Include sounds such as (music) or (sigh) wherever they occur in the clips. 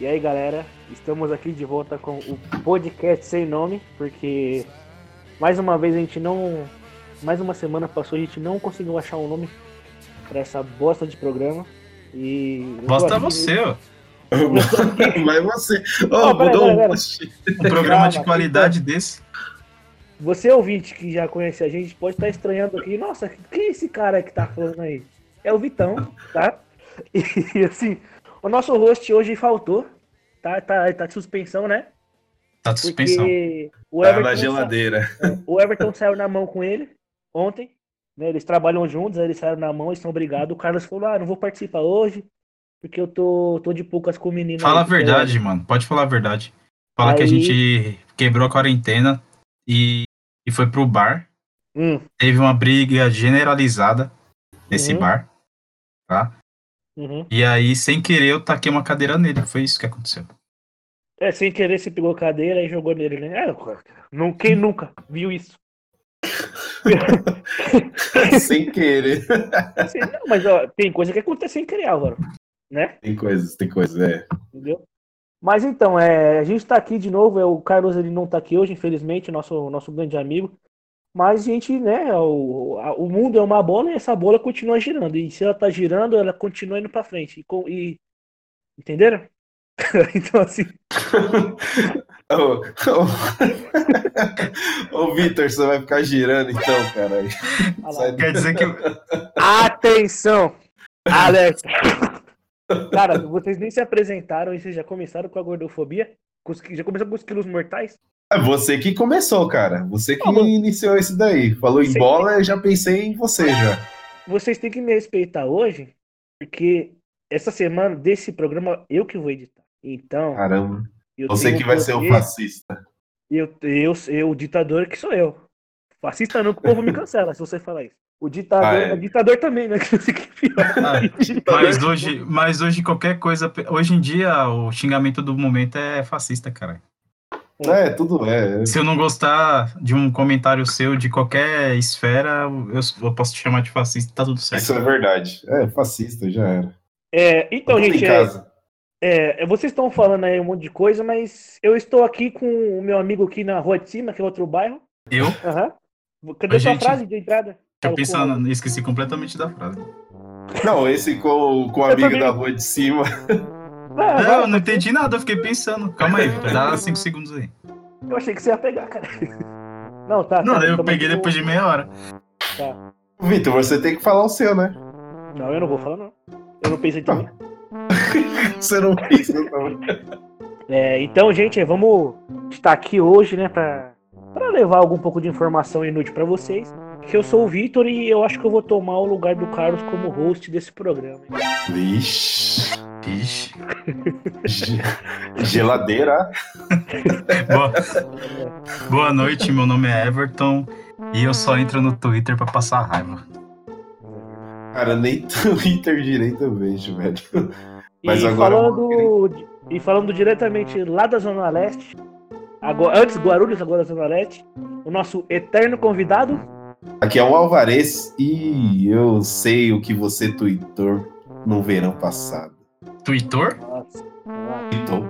E aí, galera, estamos aqui de volta com o podcast sem nome, porque mais uma vez a gente não. Mais uma semana passou, a gente não conseguiu achar um nome para essa bosta de programa. E. Bosta você, ó. (laughs) Mas você. Oh, mudou pera, pera, um programa de qualidade desse. Você ouvinte que já conhece a gente pode estar estranhando aqui. Nossa, quem é esse cara que tá falando aí? É o Vitão, tá? (laughs) E assim, o nosso host hoje faltou. Tá, tá, tá de suspensão, né? Tá de suspensão. Porque o Tá Everton, na geladeira. sa- o Everton saiu na mão com ele ontem. Né? Eles trabalham juntos, aí eles saíram na mão, eles estão brigados. O Carlos falou: Ah, não vou participar hoje, porque eu tô, tô de poucas com o menino. Fala aí, a verdade, mano. Pode falar a verdade. Fala que a Aí- gente quebrou a quarentena e, e foi pro bar. Hum, Teve uma briga generalizada nesse Uhum. bar, tá? Uhum. E aí, sem querer, eu taquei uma cadeira nele. Foi isso que aconteceu. É, sem querer, você pegou a cadeira e jogou nele, né? É, não, quem nunca viu isso? (laughs) Sem querer. Assim, não, mas ó, tem coisa que acontece sem querer, Álvaro. Né? Tem coisas, tem coisas, é. Entendeu? Mas então, é, a gente tá aqui de novo. É, o Carlos ele não tá aqui hoje, infelizmente, nosso, nosso grande amigo. Mas a gente, né? O, a- o mundo é uma bola e essa bola continua girando. E se ela tá girando, ela continua indo pra frente. E, e- entenderam? (laughs) então, assim, (laughs) Ô, ô, ô, Vitor, você vai ficar girando então, cara. Sai Quer dizer que. atenção! Alex! Cara, vocês nem se apresentaram e vocês já começaram com a gordofobia? Já começaram com os quilos mortais? É você que começou, cara. Você que iniciou isso daí. Falou em bola, eu já pensei em você já. Vocês têm que me respeitar hoje, porque essa semana desse programa eu que vou editar. Então, Caramba. eu Você que vai ser o poder, fascista. Eu, eu, eu, o ditador que sou eu. Fascista não, que o povo me (laughs) cancela se você falar isso. O ditador, Ah, é. é ditador também, né? (laughs) Que o que (laughs) é. Ah, Mas hoje, mas hoje qualquer coisa. Hoje em dia, o xingamento do momento é fascista, cara. É, tudo é. Se eu não gostar de um comentário seu de qualquer esfera, eu, eu posso te chamar de fascista, tá tudo certo. Isso é verdade. É, fascista, já era. É, então, Tudo gente, é, é, vocês estão falando aí um monte de coisa, mas eu estou aqui com o meu amigo aqui na rua de cima, que é outro bairro. Eu, Aham. Cadê Oi, sua gente. frase de entrada? eu pensando, esqueci completamente da frase. Não, esse com, com o amigo da rua de cima. Não, vai, eu não entendi nada, eu fiquei pensando. Calma aí, (laughs) dá cinco segundos aí. Eu achei que você ia pegar, cara. Não, tá. Não, tá, eu peguei depois de meia hora. Tá. Vitor, você tem que falar o seu, né? Não, eu não vou falar, não. Eu não pensei Tá. também. (laughs) Você não pensa também. (laughs) É, então, gente, vamos estar aqui hoje, né, pra, pra levar algum pouco de informação inútil pra vocês. Que eu sou o Vitor e eu acho que eu vou tomar o lugar do Carlos como host desse programa. hein? Vixe. Ixi. Ge- Geladeira. Boa, boa noite, meu nome é Everton e eu só entro no Twitter pra passar raiva. Cara, nem (laughs) Twitter direito eu vejo, velho. Mas e, agora falando, e falando diretamente lá da Zona Leste, agora, antes Guarulhos, agora Zona Leste, o nosso eterno convidado, Aqui é o Alvarez e eu sei o que você tweetou no verão passado. Twitter? Nossa, Tweetou?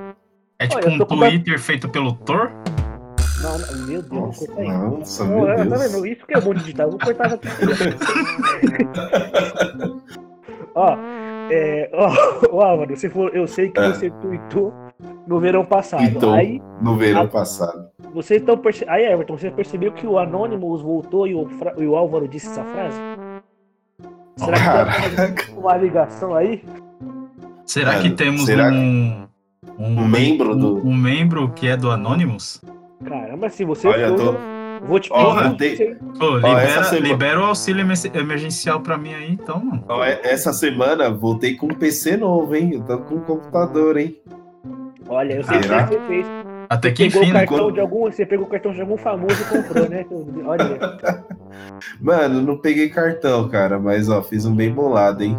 É tipo Olha, um com Twitter feito pelo Thor? não, não, meu Deus, Nossa, nossa, Não, meu é, Tá Deus. vendo? Isso que é bom digital. Eu vou cortar aqui. ó, é, ó, ó, Álvaro, você for, eu sei que É. você tweetou no verão passado. Tweetou Aí, no verão passado. vocês estão perce... Aí, Everton, você percebeu que o Anonymous voltou e o, Fra- e o Álvaro disse essa frase? Será que tem uma ligação aí? Será Mano, que temos será um, Um membro do- um, um membro que é do Anonymous? Caramba, se você Olha, eu for, tô. vou te pedir. eu Pô, Ó, libera, essa semana- libera o auxílio emergencial pra mim aí, então, mano. É- Essa semana voltei com um PC novo, hein? Eu tô com um computador, hein? Olha, eu sei o que você fez. Até que Pegou enfim, o né? cartão Quando- de algum, você pegou o cartão de algum famoso e comprou, né? Olha. (laughs) Mano, não peguei cartão, cara, mas ó, fiz um bem bolado, hein?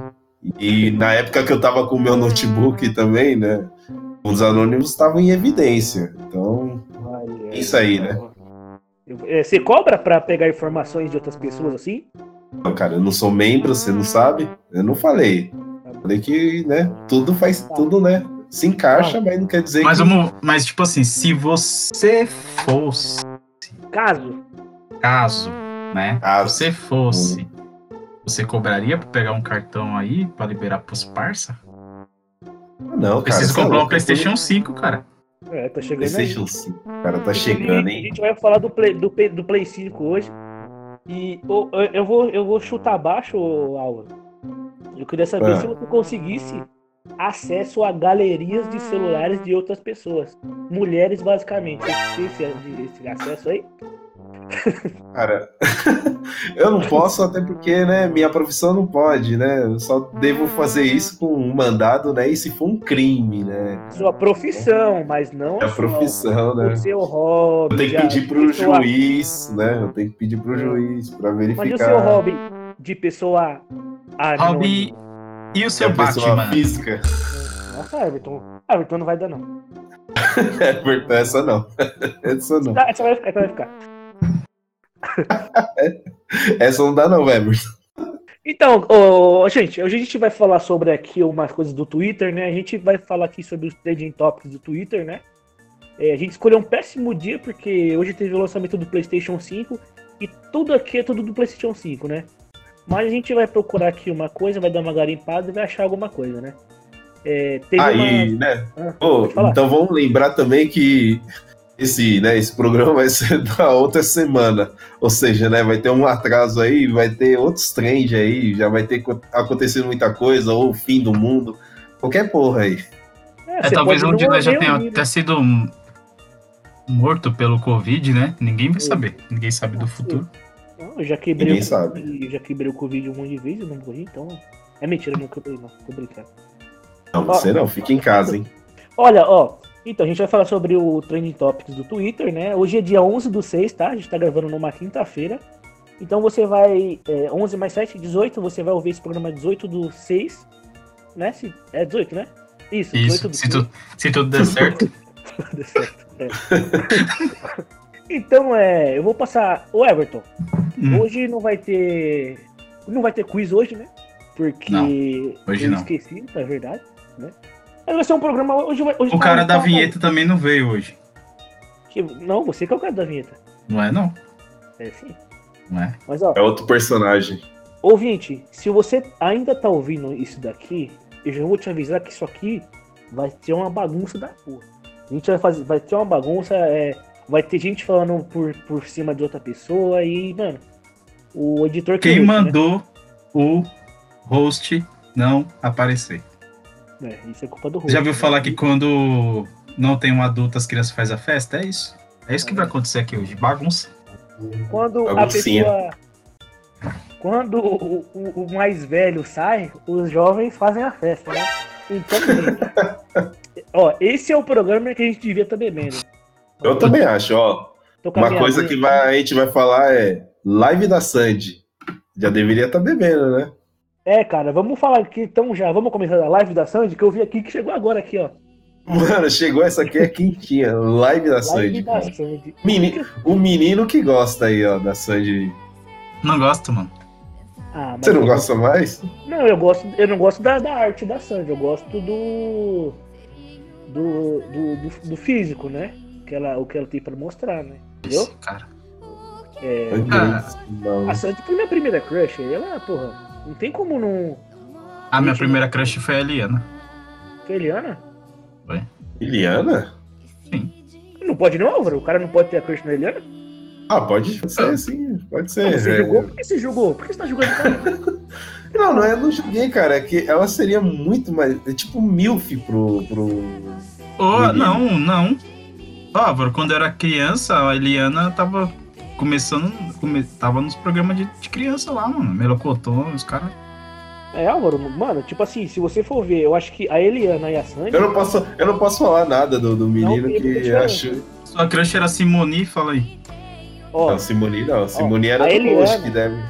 E na época que eu tava com o meu notebook também, né? Os anônimos estavam em evidência. Então, Olha, Isso aí, né? É, Você cobra pra pegar informações de outras pessoas assim? Não, cara, eu não sou membro, você não sabe? Eu não falei. Falei que, né, tudo faz, tudo, né, Se encaixa, mas não quer dizer Mas, que. vamos, mas, tipo assim, se você fosse, Caso. caso, né? Ah, você fosse, você cobraria pra pegar um cartão aí pra liberar pros parça? Não, cara. Preciso cê é comprar um PlayStation 5, cara. É, tá chegando aí. PlayStation 5. Cara, tá A chegando, hein? gente vai falar do Play, do, Play- do Play 5 hoje. E eu, eu vou, eu vou chutar baixo, Álvaro. Eu queria saber Ah. se você conseguisse acesso a galerias de celulares de outras pessoas. Mulheres, basicamente. Você tem esse, esse acesso aí? Cara, (laughs) eu não posso, até porque, né, minha profissão não pode, né? Eu só devo fazer isso com um mandado, né? E se for um crime, né? Sua profissão, mas não É a sua- profissão, né? o seu hobby. Eu tenho que pedir pro pessoa- juiz, né? Eu tenho que pedir pro juiz pra Mas e o verificar. seu hobby de pessoa Hobby e o seu pessoa Batman? física. Nossa, Everton. Everton não vai dar, não. (laughs) É, essa não. (laughs) Essa não. Essa vai ficar, essa vai ficar. (laughs) Essa não dá, não, Weber. Então, ô, gente, hoje a gente vai falar sobre aqui umas coisas do Twitter, né? A gente vai falar aqui sobre os trending topics do Twitter, né? É, a gente escolheu um péssimo dia porque hoje teve o lançamento do PlayStation 5 e tudo aqui é tudo do PlayStation 5, né? Mas a gente vai procurar aqui uma coisa, vai dar uma garimpada e vai achar alguma coisa, né? É, teve Aí, uma... né? Ah, falar. então vamos lembrar também que esse, né, esse programa vai ser (laughs) da outra semana. Ou seja, né, vai ter um atraso aí, vai ter outros trends aí, já vai ter co- acontecido muita coisa, ou o fim do mundo, qualquer porra aí. É, você talvez um de nós já tenha até sido morto pelo Covid, né? Ninguém vai saber. Ninguém sabe do futuro. Não, eu já quebrei Ninguém o sabe. Já quebrei o Covid um monte de vezes, eu não morri, então. É mentira, eu não quebrei, não. Tô brincando. Não, você não, fica em casa, hein? Olha, ó. Então, a gente vai falar sobre o Trending Topics do Twitter, né? Hoje é dia 11 do 6, tá? A gente tá gravando numa quinta-feira. Então você vai. É, 11 mais 7, 18. Você vai ouvir esse programa 18 do 6. Né? Se, é 18, né? Isso, 18 Isso, do se, tu- se tudo der certo. (laughs) Deu certo, é. (laughs) então, é. Eu vou passar. O Everton. Hum. Hoje não vai ter. Não vai ter quiz hoje, né? Porque Não, hoje eu não. esqueci, na verdade, né? Mas vai ser um programa. Hoje vai, hoje O tá- cara da vinheta também não veio hoje. que- Não, você que é o cara da vinheta. Não é, não? É sim. Não é? Mas ó, É outro personagem. ouvinte, se você ainda tá ouvindo isso daqui, eu já vou te avisar que isso aqui vai ter uma bagunça da porra. A gente vai fazer, vai ter uma bagunça, é, vai ter gente falando por, por cima de outra pessoa e, mano, o editor que Quem lute, né? mandou o host não aparecer? É, isso é culpa do Já host, viu né? falar que quando não tem um adulto, as crianças fazem a festa? É isso. É isso que vai acontecer aqui hoje. Bagunça. Quando a Baguncinha. pessoa. Quando o, o- o mais velho sai, os jovens fazem a festa, né? Então, ó, esse é o programa que a gente devia estar bebendo. Eu também acho, ó. A Uma coisa que vai- a gente vai falar é live da Sandy. Já deveria estar bebendo, né? É, cara, vamos falar aqui então já. Vamos começar a live da Sandy, que eu vi aqui que chegou agora aqui, ó. Mano, chegou essa aqui é quentinha. Live da Live Sandy. da. Sandy. Meni- O menino que gosta aí, ó, da Sandy. Não gosto, mano. Ah, mas Você não eu- gosta mais? Não, eu gosto, eu não gosto da, da arte da Sandy, eu gosto do. Do, do, do, do físico, né? Que ela, o que ela tem pra mostrar, né? Entendeu? Esse cara. É, Ah. Não. A Sandy foi minha primeira crush, ela, porra, não tem como não. A minha primeira crush foi a Eliana. Foi Eliana? Eliana? Sim. Não pode não, Álvaro? O cara não pode ter a crush na Eliana? Ah, pode ser, sim. Pode ser. Você é. jogou? Por que você jogou? Por que você tá jogando com ela? (laughs) Não, não é, não joguei, cara. É que ela seria muito mais. É tipo milf pro. pro... Oh, não, não. Álvaro, quando eu era criança, a Eliana tava começando. Come, tava nos programas de, de criança lá, mano. Melocotão, os caras. É, Álvaro, mano, tipo assim, se você for ver, eu acho que a Eliana e a Sandy. Eu não posso, eu não posso falar nada do, do menino muita que acho. Sua crush era Simone, fala aí. Ó, Não, Simone não. Simone era a do Eliana- que deve.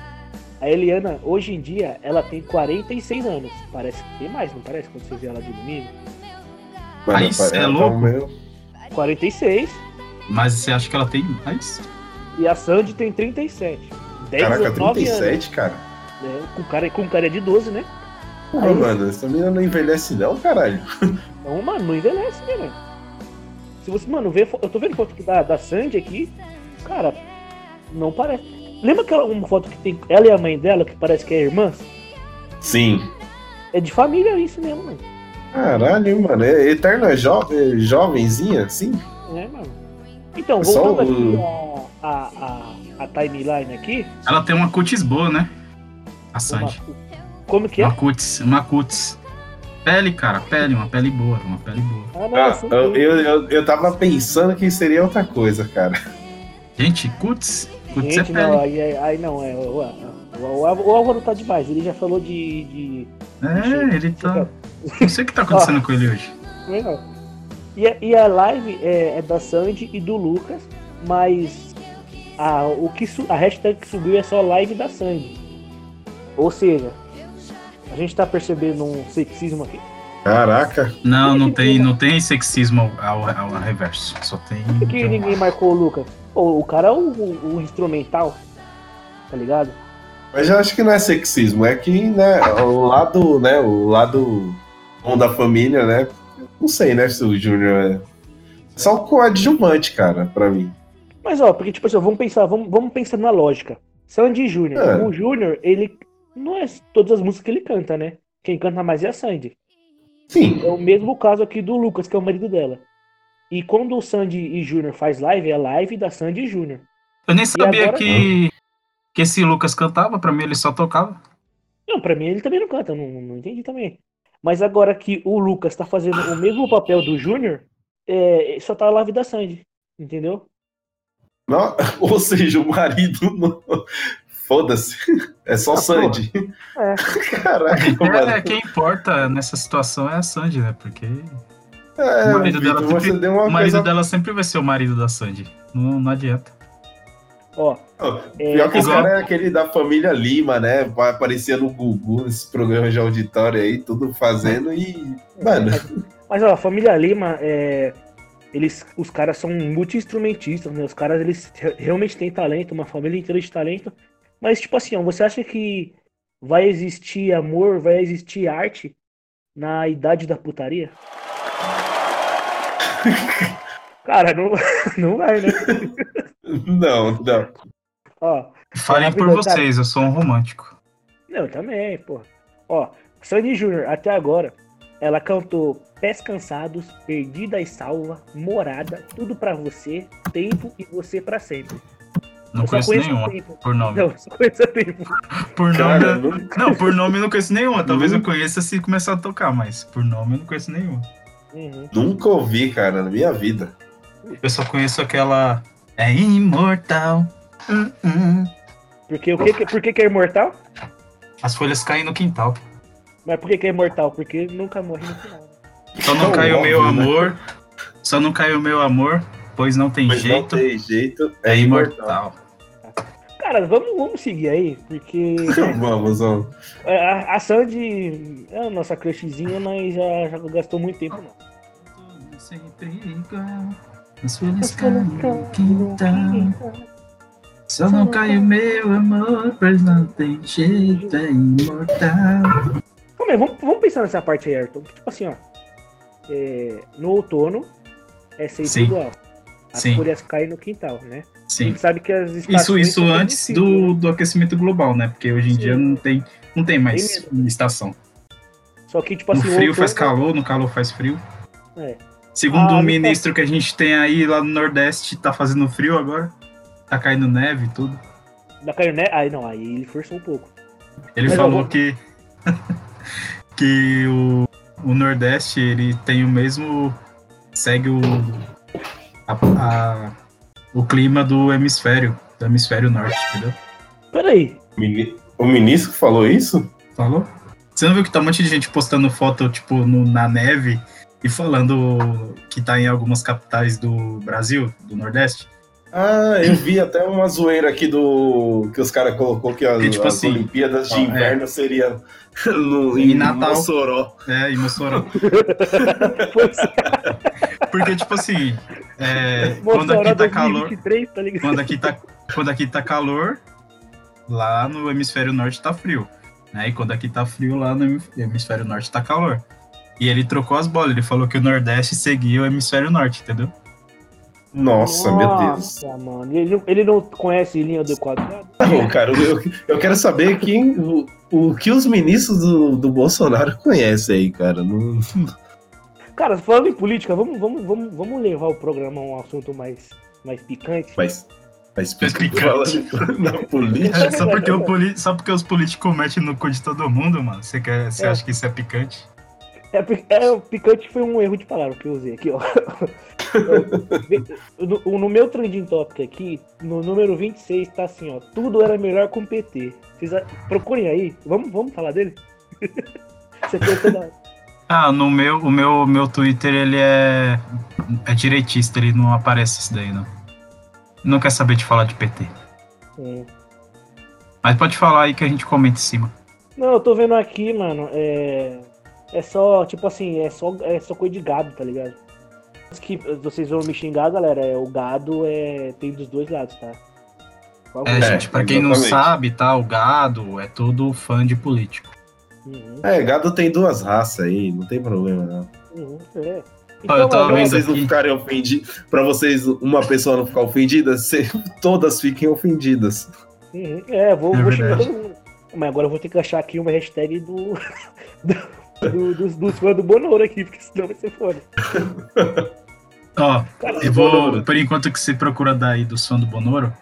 a Eliana, hoje em dia, ela tem 46 anos. Parece que tem mais, não parece? Quando você vê ela de domingo. Aí cê é tá louco? meio- 46 Mas você acha que ela tem mais? E a Sandy tem 37. 10, Caraca, 19 37, cara. anos. né? Com cara, com cara de 12, né? Porra, Aí- mano, essa menina não envelhece, não, caralho. Então, mano, não envelhece, né, velho? Se você, mano, vê, eu tô vendo foto da, da Sandy aqui, cara, não parece. Lembra aquela uma foto que tem ela e a mãe dela, que parece que é irmãs? Sim. É de família isso mesmo, mano. Caralho, mano. É eterna jo é jovenzinha, assim? É, mano. Então, Só voltando o- aqui a, a, a, timeline aqui, Ela tem uma cutis boa, né? A uma- Sandy. como que é? Uma cutis, uma cutis. Pele, cara, pele, uma pele boa, uma pele boa. Ah, não, Ah, sim, eu, eu, eu, eu tava pensando que seria outra coisa, cara. Gente, cutis, cutis Gente, é não, pele. aí, aí, aí não, é. O, o, o, o Álvaro tá demais, ele já falou de. de É, ele tá. Não sei o que tá acontecendo (laughs) com ele hoje. Legal. E, a- e a live é, é da Sandy e do Lucas, mas a, o que, su- a hashtag que subiu é só live da Sandy. Ou seja, a gente tá percebendo um sexismo aqui. Caraca. Não, não tem, não tem sexismo ao, ao, ao reverso. Só tem. Por que ninguém marcou o Lucas? Pô, o cara é o, o- o instrumental, tá ligado? Mas eu acho que não é sexismo, é que, né, o lado, né, o lado bom da família, né? Não sei, né, se o Júnior é. Só o coadjuvante, cara, pra mim. Mas ó, porque tipo assim, vamos pensar, vamos, vamos pensar na lógica. Sandy Júnior. É. O Júnior, ele. Não é todas as músicas que ele canta, né? Quem canta mais é a Sandy. Sim. É o mesmo caso aqui do Lucas, que é o marido dela. E quando o Sandy e Júnior faz live, é live da Sandy e Júnior. Eu nem sabia agora- que, que esse Lucas cantava, pra mim ele só tocava. Não, pra mim ele também não canta, não, não entendi também. Mas agora que o Lucas tá fazendo o mesmo papel do Júnior, é, só tá a live da Sandy, entendeu? Não- (laughs) ou seja, o marido não. Foda-se. É só Ah, Sandy. É. (laughs) Caraca, É, mano. quem importa nessa situação é a Sandy, né? Porque É, o marido Vitor, dela você sempre- deu uma o marido coisa. dela sempre vai ser o marido da Sandy. Não, não adianta. Ó, é, Pior que igual- cara é aquele da família Lima, né? Vai aparecer no Gugu, nesses programas de auditório aí, tudo fazendo e. Mano, Mas ó, a família Lima, é, eles, os caras são multi-instrumentistas, né? Os caras eles re- realmente têm talento, uma família inteira de talento. Mas tipo assim, ó, você acha que vai existir amor, vai existir arte na idade da putaria? (laughs) Cara, não, (laughs) não vai, né? não, não. Ó, Falem por vocês, eu sou um romântico. não, também, pô. Ó, Sandy Júnior, até agora, ela cantou Pés Cansados, Perdida e Salva, Morada, Tudo Pra Você, Tempo e Você Pra Sempre. Não Eu conheço conheço nenhuma, Tempo. por nome. Não, só conheço Tempo. (laughs) Por Cara, nome. não- Não, por nome eu não conheço nenhuma. Talvez eu conheça se começar a tocar, mas por nome eu não conheço nenhuma. Uhum. nunca ouvi, cara, na minha vida. Eu só conheço aquela. É imortal. Hum, hum. Porque o que, por que, que é imortal? As folhas caem no quintal. Mas por que, que é imortal? Porque nunca morre no final. Só não cai o meu né? amor. Só não cai o meu amor, pois não tem não jeito. tem jeito, É é imortal. imortal. Cara, vamos, vamos seguir aí, porque (laughs) vamos, vamos. a, a Sandy é a nossa crushzinha, mas já, já gastou muito tempo, não. Sempre igual. As folhas caem no quintal. Só não cai o meu amor, pois não tem jeito, é imortal. Calma aí, vamos, vamos pensar nessa parte aí, Ayrton. Tipo assim, ó. é, no outono é igual. As Sim. folhas caem no quintal, né? A Sim. gente sabe que as Isso, isso antes conhecidas, né? do, do aquecimento global, né? Porque hoje em Sim. dia não tem, não tem mais Tem estação. Só que, tipo No assim, o frio faz outono- calor, no calor faz frio. É. Segundo Ah, o não ministro que a gente tem aí lá no Nordeste, tá fazendo frio agora. Tá caindo neve e tudo. Da caiu, né? Aí não, aí ele forçou um pouco. Ele Mas falou vou- que (laughs) que o, o Nordeste ele tem o mesmo segue o a- a- o clima do hemisfério do hemisfério norte, entendeu? Peraí. O ministro falou isso? Falou? Você não viu que tá um monte de gente postando foto tipo no- na neve e falando que tá em algumas capitais do Brasil, do Nordeste? Ah, eu vi até uma zoeira aqui do. que os caras colocou que as, tipo as assim, Olimpíadas de é. inverno seria no, Em em Natal. Mossoró. É, em Mossoró. (laughs) Pois Porque, tipo assim, é, quando aqui tá calor. 2023, tá ligado? quando aqui tá, quando aqui tá calor, lá no hemisfério norte tá frio. Né? E quando aqui tá frio, lá no hemi- hemisfério norte tá calor. E ele trocou as bolas, ele falou que o Nordeste seguia o hemisfério norte, entendeu? Nossa, meu Deus. Nossa, mano. Ele, não- ele não conhece linha do quadrado? Não, cara, eu, eu quero saber quem, o, o que os ministros do, do Bolsonaro conhecem aí, cara. Não, Cara, falando em política, vamos, vamos, vamos, vamos levar o programa a um assunto mais, mais picante. mas, mas Mais picante. (laughs) na política. É, só, porque o poli- só porque os políticos metem no cu de todo mundo, mano. Você, quer, você É. acha que isso é picante? É, é, o picante foi um erro de palavra que eu usei aqui, ó. no, no meu trending topic aqui, no número 26, tá assim, ó. Tudo era melhor com o PT. Vocês procurem aí. Vamos, vamos falar dele? (laughs) Você pensa. Ah, no meu, o meu, meu Twitter, ele é, é direitista, ele não aparece isso daí, não. Não quer saber de falar de PT. Hum. Mas pode falar aí que a gente comenta em cima. Não, eu tô vendo aqui, mano. É. É só, tipo assim, é só, é só coisa de gado, tá ligado? Que vocês vão me xingar, galera, é, o gado é, tem dos dois lados, tá? Favor. É, gente, pra quem não exatamente. sabe, tá? O gado é todo fã de político. Uhum, É, gado tem duas raças aí, não tem problema, não. uhum, é. Ó, eu tava Pra vendo vocês não aqui. ficarem ofendidos, pra vocês, uma pessoa não ficar ofendida, se- todas fiquem ofendidas. Uhum, É, vou, É vou xingar verdade. todo mundo. Mas agora eu vou ter que achar aqui uma hashtag do. (laughs) do, do dos, dos fãs do Bonoro aqui, porque senão vai ser foda. Ó, eu vou, Bonoro. por enquanto que você procura daí do som do Bonoro,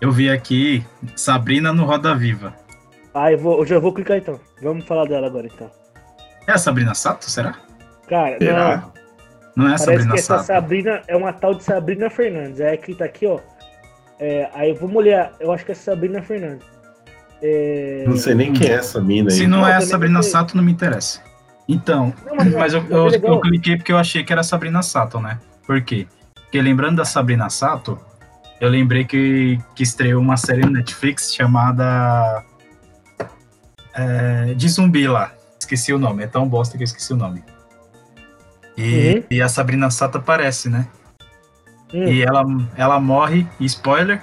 eu vi aqui Sabrina no Roda Viva. ah, eu, vou, eu já vou clicar então. Vamos falar dela agora então. É a Sabrina Sato, será? Cara, não, Será? Não é a parece Sabrina que essa Sato. Sabrina é uma tal de Sabrina Fernandes. É que tá aqui, ó. É, aí vamos olhar, eu acho que é Sabrina Fernandes. É... Não sei nem quem é essa mina aí. Se não Não, é a Sabrina não. Sato, não me interessa. Então, Não, mas, mas eu, mas eu, é legal. eu cliquei porque eu achei que era Sabrina Sato, né? Por quê? Porque lembrando da Sabrina Sato, eu lembrei que, que estreou uma série no Netflix chamada é, de zumbi lá. Esqueci o nome, é tão bosta que eu esqueci o nome. E, Uhum. e a Sabrina Sato aparece, né? Hum, E ela, ela morre, spoiler,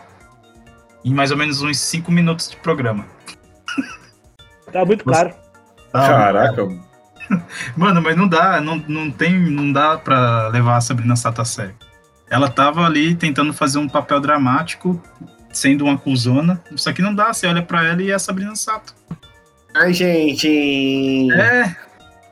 em mais ou menos uns 5 minutos de programa. tá muito claro. Tá? Caraca, (laughs) Mano, mas não dá, não, não tem, não dá pra levar a Sabrina Sato a sério. Ela tava ali tentando fazer um papel dramático, sendo uma cuzona, só que não dá, você olha pra ela e é a Sabrina Sato. Ai, gente. É,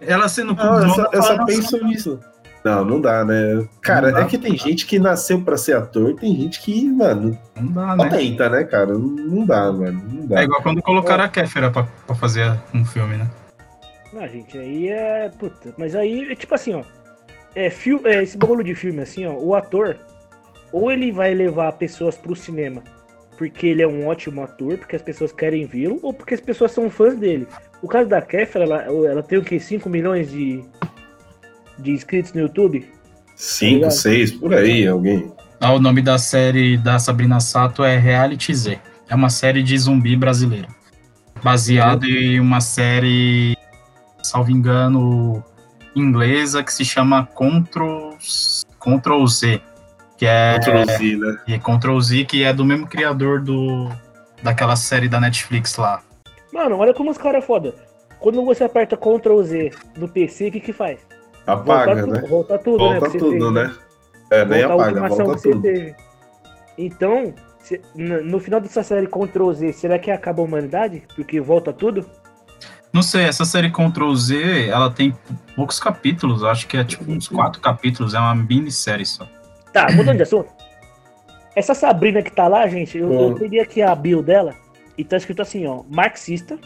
ela sendo Não, eu cuzona, só, eu só penso nisso. Não, não dá, né? Cara, Não dá, é que tem gente que nasceu pra ser ator, tem gente que, mano, não dá, não né? tenta, né, cara? Não, não dá, mano. Não dá. É igual quando colocaram a Kéfera pra, pra fazer um filme, né? Não, gente, aí é. Puta, mas aí é tipo assim, ó. É, fil, é, esse bagulho de filme, assim, ó, o ator, ou ele vai levar pessoas pro cinema porque ele é um ótimo ator, porque as pessoas querem vê-lo, ou porque as pessoas são fãs dele. O caso da Kéfera, ela, ela tem o quê? 5 milhões de, de inscritos no YouTube? Cinco, Obrigado. seis, por aí, alguém. Ah, o nome da série da Sabrina Sato é Reality Z. É uma série de zumbi brasileira. Baseado em uma série, salvo engano, inglesa que se chama Control, Control Z. Que é, Introduzir, né? e Control Z, que é do mesmo criador do, daquela série da Netflix lá. Mano, olha como os caras é foda. Quando você aperta Ctrl Z no PC, o que que faz? Apaga, volta, né? volta tudo, né? Volta pra você tudo, ter- né? É, nem volta a apaga, volta tudo. teve. Então, se- no no final dessa série Ctrl Z, será que acaba a humanidade? Porque volta tudo? Não sei, essa série Control Z, ela tem poucos capítulos, acho que é tipo uns quatro capítulos, é uma minissérie só. Tá, mudando de assunto. Essa Sabrina que tá lá, gente, eu, eu Hum. peguei aqui a bio dela e tá escrito assim, ó, marxista.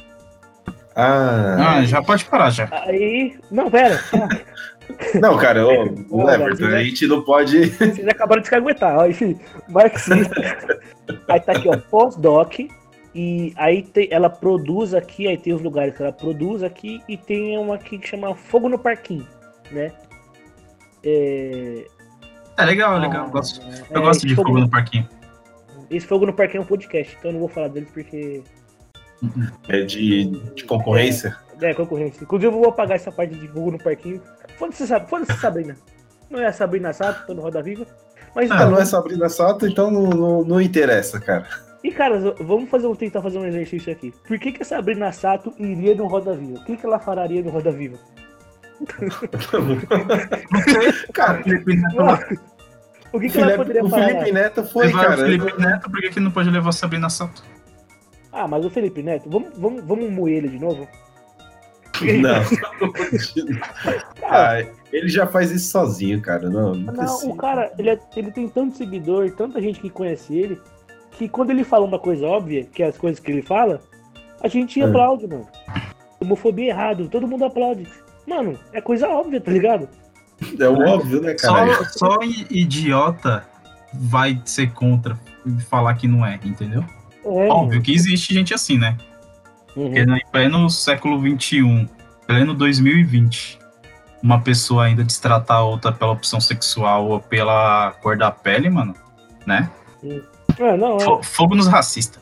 Ah, Ah, já pode parar já. Aí. Não, pera. (laughs) não, cara, ô, (laughs) Não, Everton, a gente não pode. Vocês acabaram de se caguetar, ó. Enfim, marxista. (laughs) aí tá aqui, ó, pós-doc. E aí tem, ela produz aqui, aí tem os lugares que ela produz aqui, e tem uma aqui que chama Fogo no Parquinho, né? É, É legal, é legal. Eu gosto, é, eu gosto esse de fogo no parquinho. Esse Fogo no Parquinho é um podcast, então eu não vou falar deles porque. É de, de concorrência? É, concorrência. Inclusive eu vou apagar essa parte de Fogo no Parquinho. Foda-se, Sab- foda-se Sabrina. Não é a Sabrina Sato, tô no Roda Viva. Mas Ah, Ah, então, não é Sabrina Sato, então não, não, não interessa, cara. E, cara, vamos fazer, tentar fazer um exercício aqui. Por que, que a Sabrina Sato iria no Roda Viva? O que, que ela fararia no Roda Viva? (laughs) cara, O Felipe Neto. O que, que ela Felipe- poderia o falar? Felipe Neto foi, levar o cara. Felipe Neto, por que, que não pode levar a Sabrina Sato? Ah, mas o Felipe Neto, vamos, vamos, vamos moer ele de novo? Não. (laughs) Ah, ele já faz isso sozinho, cara. Não, não, Não, o cara, ele, é- ele tem tanto seguidor, tanta gente que conhece ele, que quando ele fala uma coisa óbvia, que é as coisas que ele fala, a gente É. aplaude, mano. Homofobia é errado, todo mundo aplaude. Mano, é coisa óbvia, tá ligado? É o óbvio, né, cara? Só, só idiota vai ser contra e falar que não é, entendeu? É. Óbvio que existe gente assim, né? Uhum. Porque em pleno século XXI, pleno 2020, uma pessoa ainda destratar a outra pela opção sexual ou pela cor da pele, mano, né? É, não, é. Fo- Fogo nos racistas.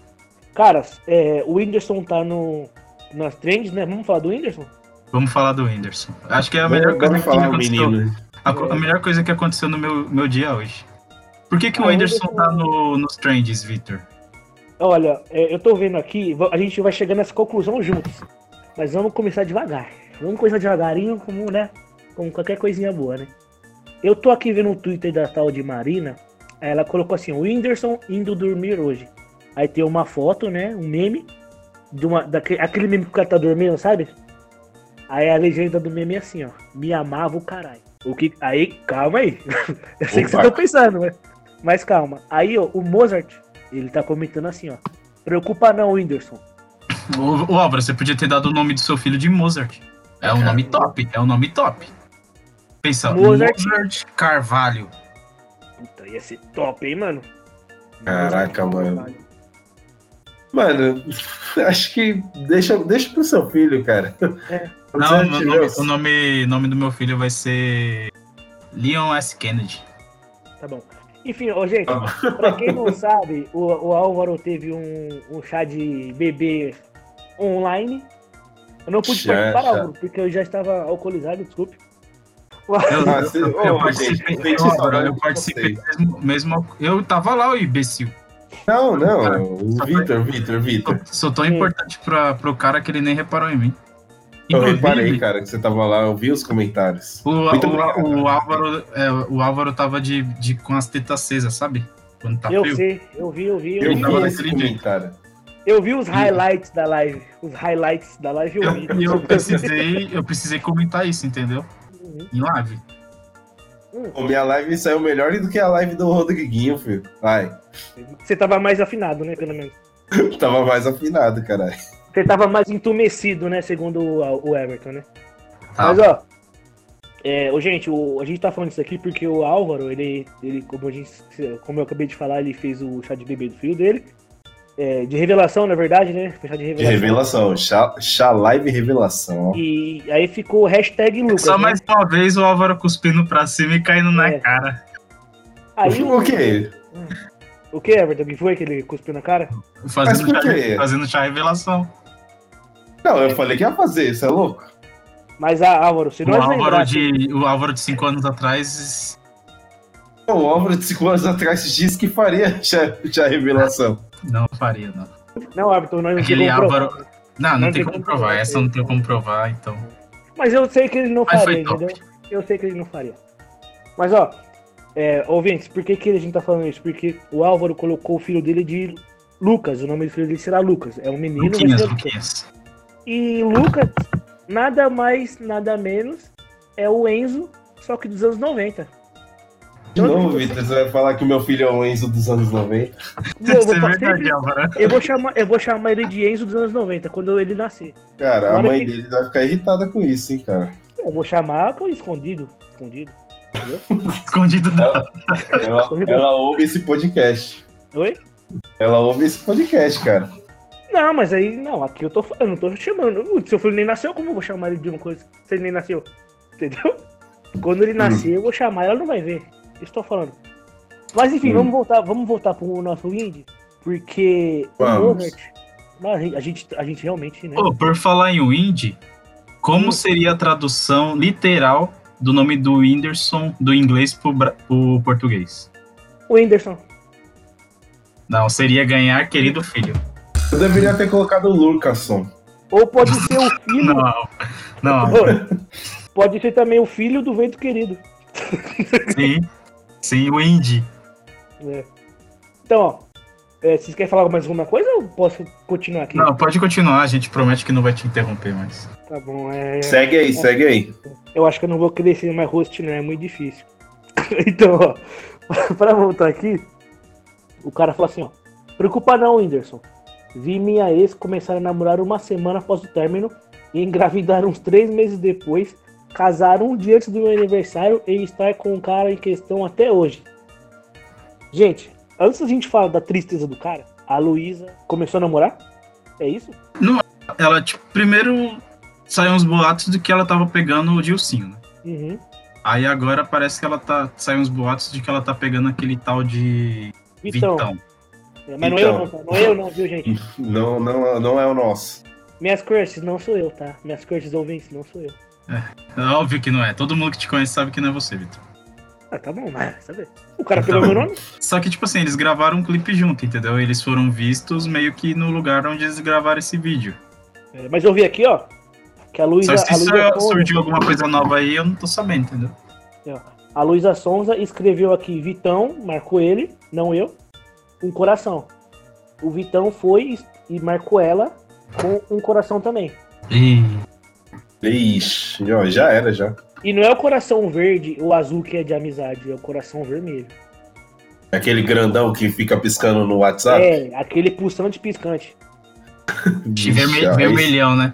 Cara, é, o Whindersson tá no, nas trends, né? Vamos falar do Whindersson? Vamos falar do Whindersson. Acho que é a Vamos- melhor coisa vamos que aconteceu. menino. A, melhor coisa que aconteceu no meu, meu dia hoje. Por que, que Ah, o Whindersson Whindersson- tá no, nos trends, Victor? Olha, é, eu tô vendo aqui, a gente vai chegando nessa conclusão juntos. Mas vamos começar devagar. Vamos começar devagarinho, como, né? Como qualquer coisinha boa, né? Eu tô aqui vendo o Twitter da tal de Marina. Ela colocou assim: o Whindersson indo dormir hoje. Aí tem uma foto, né? Um meme. De uma, daquele, aquele meme que o cara tá dormindo, sabe? Aí a legenda do meme é assim, ó. Me amava o caralho. O que. Aí, calma aí. (laughs) Eu sei que Opa. vocês estão pensando, né? Mas calma. Aí, ó, o Mozart, ele tá comentando assim, ó. Preocupa não, Whindersson. Ô, ô, Álvaro, você podia ter dado o nome do seu filho de Mozart. É um nome top, é um nome top. Pensa, Mozart. Mozart, Carvalho. Puta, ia ser top, hein, mano? Caraca, mano. Mano, (laughs) acho que deixa, deixa pro seu filho, cara. É. (laughs) Não, meu nome- o nome, nome do meu filho vai ser Leon S. Kennedy. Tá bom. Enfim, ó, gente, Tá (laughs) pra quem não sabe, o, o Álvaro teve um, um chá de bebê online. Eu não pude participar. Álvaro, porque eu já estava alcoolizado, desculpe. Eu, eu- eu participei, eu, eu participei mesmo, mesmo- Eu tava lá, o imbecil. Não, não, o Vitor, Vitor, Vitor. Sou, tão importante pra, pro cara que ele nem reparou em mim. Eu Inclusive, reparei, cara, que você tava lá, eu vi os comentários. O, o- obrigado. o Álvaro, é, o Álvaro tava de, de, com as tetas acesas, sabe? Quando tá eu frio. sei, eu vi, eu vi, eu, Eu vi. tava vi esse daquele jeito. comentário. Eu vi os highlights da live. Os highlights da live eu vi. E eu precisei, eu precisei comentar isso, entendeu? Uhum. Em live. Pô, minha live saiu melhor do que a live do Rodriguinho, filho. Vai. Você tava mais afinado, né, pelo menos. (laughs) Tava mais afinado, caralho. Você tava mais entumecido, né, segundo o, o Everton, né? Tá. Mas, ó, é, ô, gente, o- a gente tá falando isso aqui porque o Álvaro, ele, ele como, a gente, como eu acabei de falar, ele fez o chá de bebê do filho dele. É, de revelação, na verdade, né? Chá de De revelação. revelação, chá, live revelação. E aí ficou o hashtag Lucas. Só né? mais uma vez o Álvaro cuspindo pra cima e caindo na É. cara. Aí O quê? O que, Everton? O que foi que ele cuspiu na cara? Fazendo, por chá, fazendo chá revelação. Não, eu falei que ia fazer, você é louco? Mas, ah, Álvaro, se O nós Álvaro, lembrasse... de, o Álvaro de 5 anos atrás. O Álvaro de 5 anos atrás disse que faria chá, chá revelação. Não faria, não. Não, Everton, nós não Aquele Álvaro-. Não, não, Não tem tem como provar. provar, Essa não tem como provar, então. Mas eu sei que ele não Mas faria, entendeu? Eu sei que ele não faria. Mas, ó, é, ouvintes, por que, que a gente tá falando isso? Porque o Álvaro colocou o filho dele de Lucas. O nome do filho dele será Lucas. É um menino, Luquinhas, ser- Luquinhas. E Lucas, nada mais, nada menos, é o Enzo, só que dos anos 90. De novo, Vitor, você vai falar que o meu filho é o Enzo dos anos 90? Eu Isso vou, é fa- verdade, sempre- Álvaro. eu vou chamar, eu vou chamar ele de Enzo dos anos 90, quando ele nascer. Cara, a Agora mãe que- dele vai ficar irritada com isso, hein, cara. Eu vou chamar com escondido. Escondido. (laughs) Escondido da. Ela, ela ouve esse podcast. Oi? Ela ouve esse podcast, cara. Não, mas aí, não, aqui eu tô falando, não tô chamando. O seu filho nem nasceu, como eu vou chamar ele de uma coisa? Se ele nem nasceu. Entendeu? Quando ele nascer, eu vou chamar, ela não vai ver. Estou falando. Mas enfim, Hum. vamos voltar, vamos voltar pro nosso indie, porque Vamos. o Mozart, a gente, a gente realmente, né? Pô, por falar em Windy, como Hum. seria a tradução literal do nome do Whindersson do inglês pro, pro português? O Whindersson. Não, seria ganhar querido filho. Eu deveria ter colocado o Lucasson. Ou pode ser o (laughs) filho. Não, não. Pode ser também o filho do vento querido. Sim. Sim, o Indy. É. Então, ó. é, vocês querem falar mais alguma coisa ou posso continuar aqui? Não, pode continuar, a gente promete que não vai te interromper mais. Tá bom, é. Segue aí, segue aí. Eu acho que eu não vou crescer mais host, não, é muito difícil. (laughs) então, ó, (laughs) pra voltar aqui, o cara falou assim, ó. Preocupa não, Whindersson. Vi minha ex começar a namorar uma semana após o término e engravidar uns três meses depois, casar um dia antes do meu aniversário e estar com o cara em questão até hoje. Gente, antes da gente falar da tristeza do cara, a Luísa começou a namorar? É isso? Ela, tipo, primeiro saiu uns boatos de que ela tava pegando o Dilcinho, né? Uhum. Aí agora parece que ela tá. Saiu uns boatos de que ela tá pegando aquele tal de Vitão. Vitão. É, Mas não é eu não, tá? Não é eu não, viu, gente? Não, não, não é o nosso. Minhas crushes não sou eu, tá? Minhas crushes ouvintes não sou eu. É óbvio que não é. Todo mundo que te conhece sabe que não é você, Vitor. Ah, tá bom, sabe? O cara pegou meu nome? Só que, tipo assim, eles gravaram um clipe junto, entendeu? Eles foram vistos meio que no lugar onde eles gravaram esse vídeo. É, mas eu vi aqui, ó, que a Luísa, Só se a Luísa sur- surgiu alguma coisa nova aí, eu não tô sabendo, entendeu? A Luísa Sonza escreveu aqui Vitão, marcou ele, não eu, um coração. O Vitão foi e marcou ela com um coração também. E Ixi, ó, já era, já. E não é o coração verde ou azul que é de amizade, é o coração vermelho. Aquele grandão que fica piscando no WhatsApp. É, aquele pulsante piscante. Vixe, vermelho, vermelhão, né?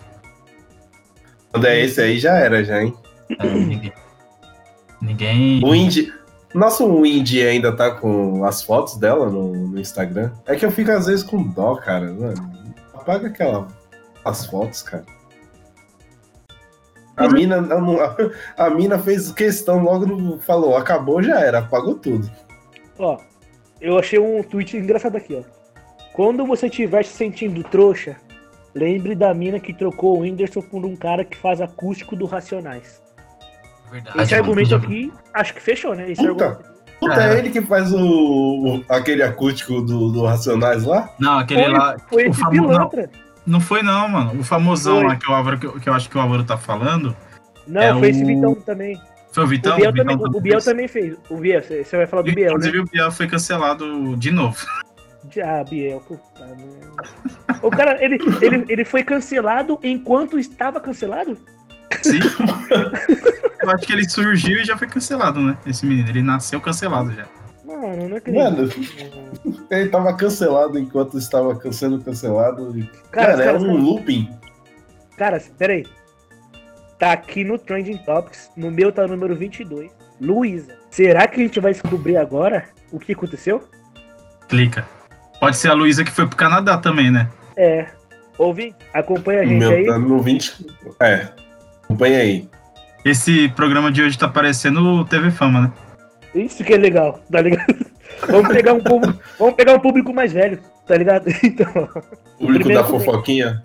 Quando é esse aí, já era, já, hein? É, ninguém. Ninguém. O Indy. Nosso Indy ainda tá com as fotos dela no, no Instagram. É que eu fico às vezes com dó, cara. Mano, apaga aquela. As fotos, cara. A mina, não- a mina fez questão, logo no- falou, acabou, já era, apagou tudo. Ó, eu achei um tweet engraçado aqui, ó. Quando você estiver se sentindo trouxa, lembre da mina que trocou o Whindersson por um cara que faz acústico do Racionais. Verdade, Esse mano, argumento aqui, acho que fechou, né? Esse Puta. argumento. Puta, Cara. é ele que faz o, o- aquele acústico do, do Racionais lá? Não, aquele Foi, lá. foi o esse famo- pilantra. Não foi, não, mano. O famosão Foi. lá que, o Álvaro, que, eu- que eu acho que o Álvaro tá falando. Não, É foi esse o- Vitão também. Foi o Vitão? o Biel, Vitão também, o Biel também fez. O Biel, você vai falar do Biel, né? Inclusive, o Biel foi cancelado de novo. (laughs) Ah, Biel, puta merda. O cara, ele, ele, ele foi cancelado enquanto estava cancelado? Sim. (laughs) eu acho que ele surgiu e já foi cancelado, né? Esse menino. Ele nasceu cancelado já. Mano, não acredito. Mano, (laughs) ele tava cancelado enquanto estava sendo cancelado. Cara, Cara, é cara, um looping. Cara, peraí. Tá aqui no Trending Topics, no meu tá o número 22. Luísa. Será que a gente vai descobrir agora o que aconteceu? Clica. Pode ser a Luísa que foi pro Canadá também, né? É. Ouvi? Acompanha a O gente meu aí. tá no 20. É. Acompanha aí. Esse programa de hoje tá parecendo o TV Fama, né? Isso que é legal, tá ligado? (laughs) Vamos pegar um público, vamos pegar um público mais velho, tá ligado? (laughs) Então, O público primeiro da fofoquinha.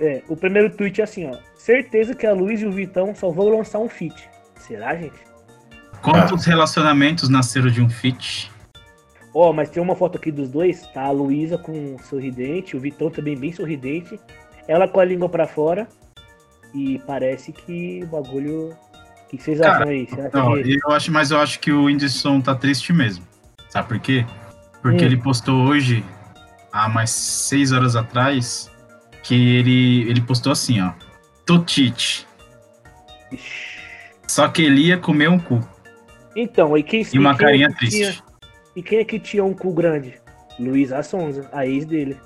é, o primeiro tweet é assim, ó. Certeza que a Luiz e o Vitão só vão lançar um feat. Será, gente? Quantos relacionamentos nasceram de um feat? Ó, mas tem uma foto aqui dos dois, tá? A Luísa com um sorridente, o Vitão também bem sorridente. Ela com a língua pra fora. E parece que o bagulho. O que vocês Cara, acham aí? Você acha Não, que... eu acho, mas eu acho que o Whindersson tá triste mesmo. Sabe por quê? Porque Hum. ele postou hoje, há mais seis horas atrás, que ele, ele postou assim, ó. Totite. Só que ele ia comer um cu. Então, e quem E uma quem é carinha que triste. tinha- e quem é que tinha um cu grande? Luísa Sonza, a ex dele.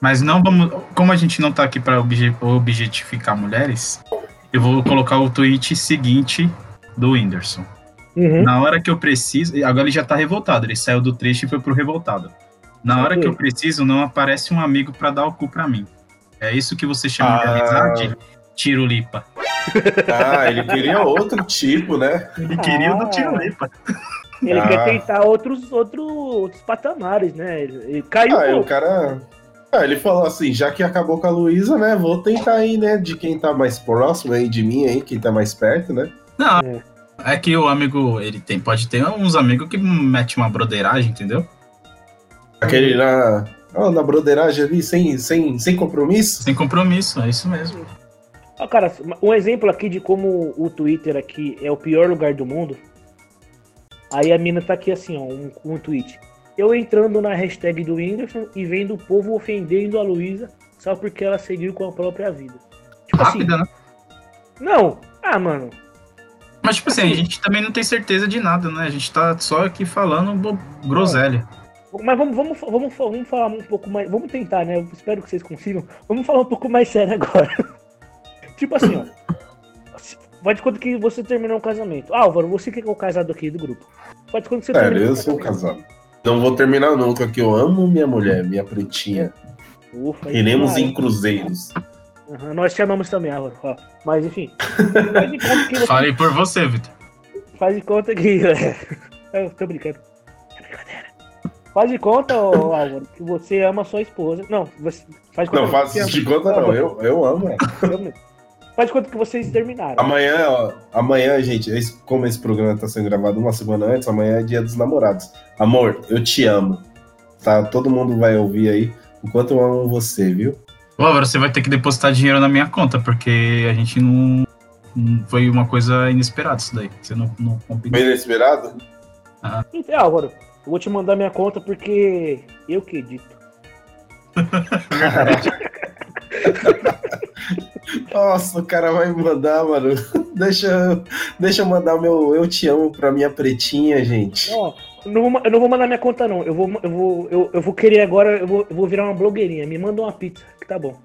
Mas não vamos. Como a gente não tá aqui pra obje- objetificar mulheres, eu vou colocar o tweet seguinte do Whindersson. Uhum. Na hora que eu preciso. Agora ele já tá revoltado, ele saiu do triste e foi pro revoltado. Na hora que eu preciso, não aparece um amigo pra dar o cu pra mim. É isso que você chama de Ah. amizade? Tirulipa. Ah, ele queria outro tipo, né? Ele queria o do Ah. Tirulipa. Ele Ah. quer tentar outros, outro, outros patamares, né? Ele, ele caiu Ah, o cara. Ah, ele falou assim, já que acabou com a Luísa, né? Vou tentar aí, né? De quem tá mais próximo aí de mim aí, quem tá mais perto, né? Não. É. É que o amigo, ele tem, pode ter uns amigos que mete uma broderagem, entendeu? Aquele na. ó, na broderagem ali, sem, sem, sem compromisso. Sem compromisso, é isso mesmo. Ó, cara, um exemplo aqui de como o Twitter aqui é o pior lugar do mundo. Aí a mina tá aqui assim, ó, um, um tweet. Eu entrando na hashtag do Whindersson e vendo o povo ofendendo a Luísa só porque ela seguiu com a própria vida. Tipo Rápida, né? assim, não, ah, mano, Mas, tipo assim, a gente também não tem certeza de nada, né? A gente tá só aqui falando groselha. Mas vamos, vamos, vamos, vamos falar um pouco mais. Vamos tentar, né? Eu espero que vocês consigam. Vamos falar um pouco mais sério agora. (laughs) tipo assim, ó. Vai de conta que você terminou um casamento. Álvaro, você que é o casado aqui do grupo. Vai de conta que você Cara, terminou eu um sou casamento. casado. Não vou terminar nunca, que eu amo minha mulher, minha pretinha. Ufa, Iremos em cruzeiros. Aham, nós te amamos também, Álvaro. ó. Mas enfim. Faz (laughs) você. Falei por você, Vitor. Faz de conta que. (laughs) Eu tô brincando. É brincadeira. Faz de conta, ô, Álvaro, que você ama sua esposa. Não, você. Faz de conta Não faço isso de conta, não. Eu, eu amo. ela. Eu mesmo. Faz de conta que vocês terminaram. Amanhã, ó, amanhã, gente, como esse programa tá sendo gravado uma semana antes, amanhã é dia dos namorados. Amor, eu te amo. Tá? Todo mundo vai ouvir aí o quanto eu amo você, viu? Álvaro, você vai ter que depositar dinheiro na minha conta, porque a gente não. não- Foi uma coisa inesperada isso daí. Você não, não combinou. Bem inesperado? Então, Álvaro, eu vou te mandar minha conta porque eu que edito. (laughs) (laughs) (laughs) Nossa, o cara vai me mandar, mano. (laughs) Deixa, eu- deixa eu mandar o meu Eu Te Amo pra minha pretinha, gente. Não, eu não, vou, eu não vou mandar minha conta, não. Eu vou, eu vou, eu, eu vou querer agora, eu vou, eu vou virar uma blogueirinha. Me manda uma pizza, que tá bom.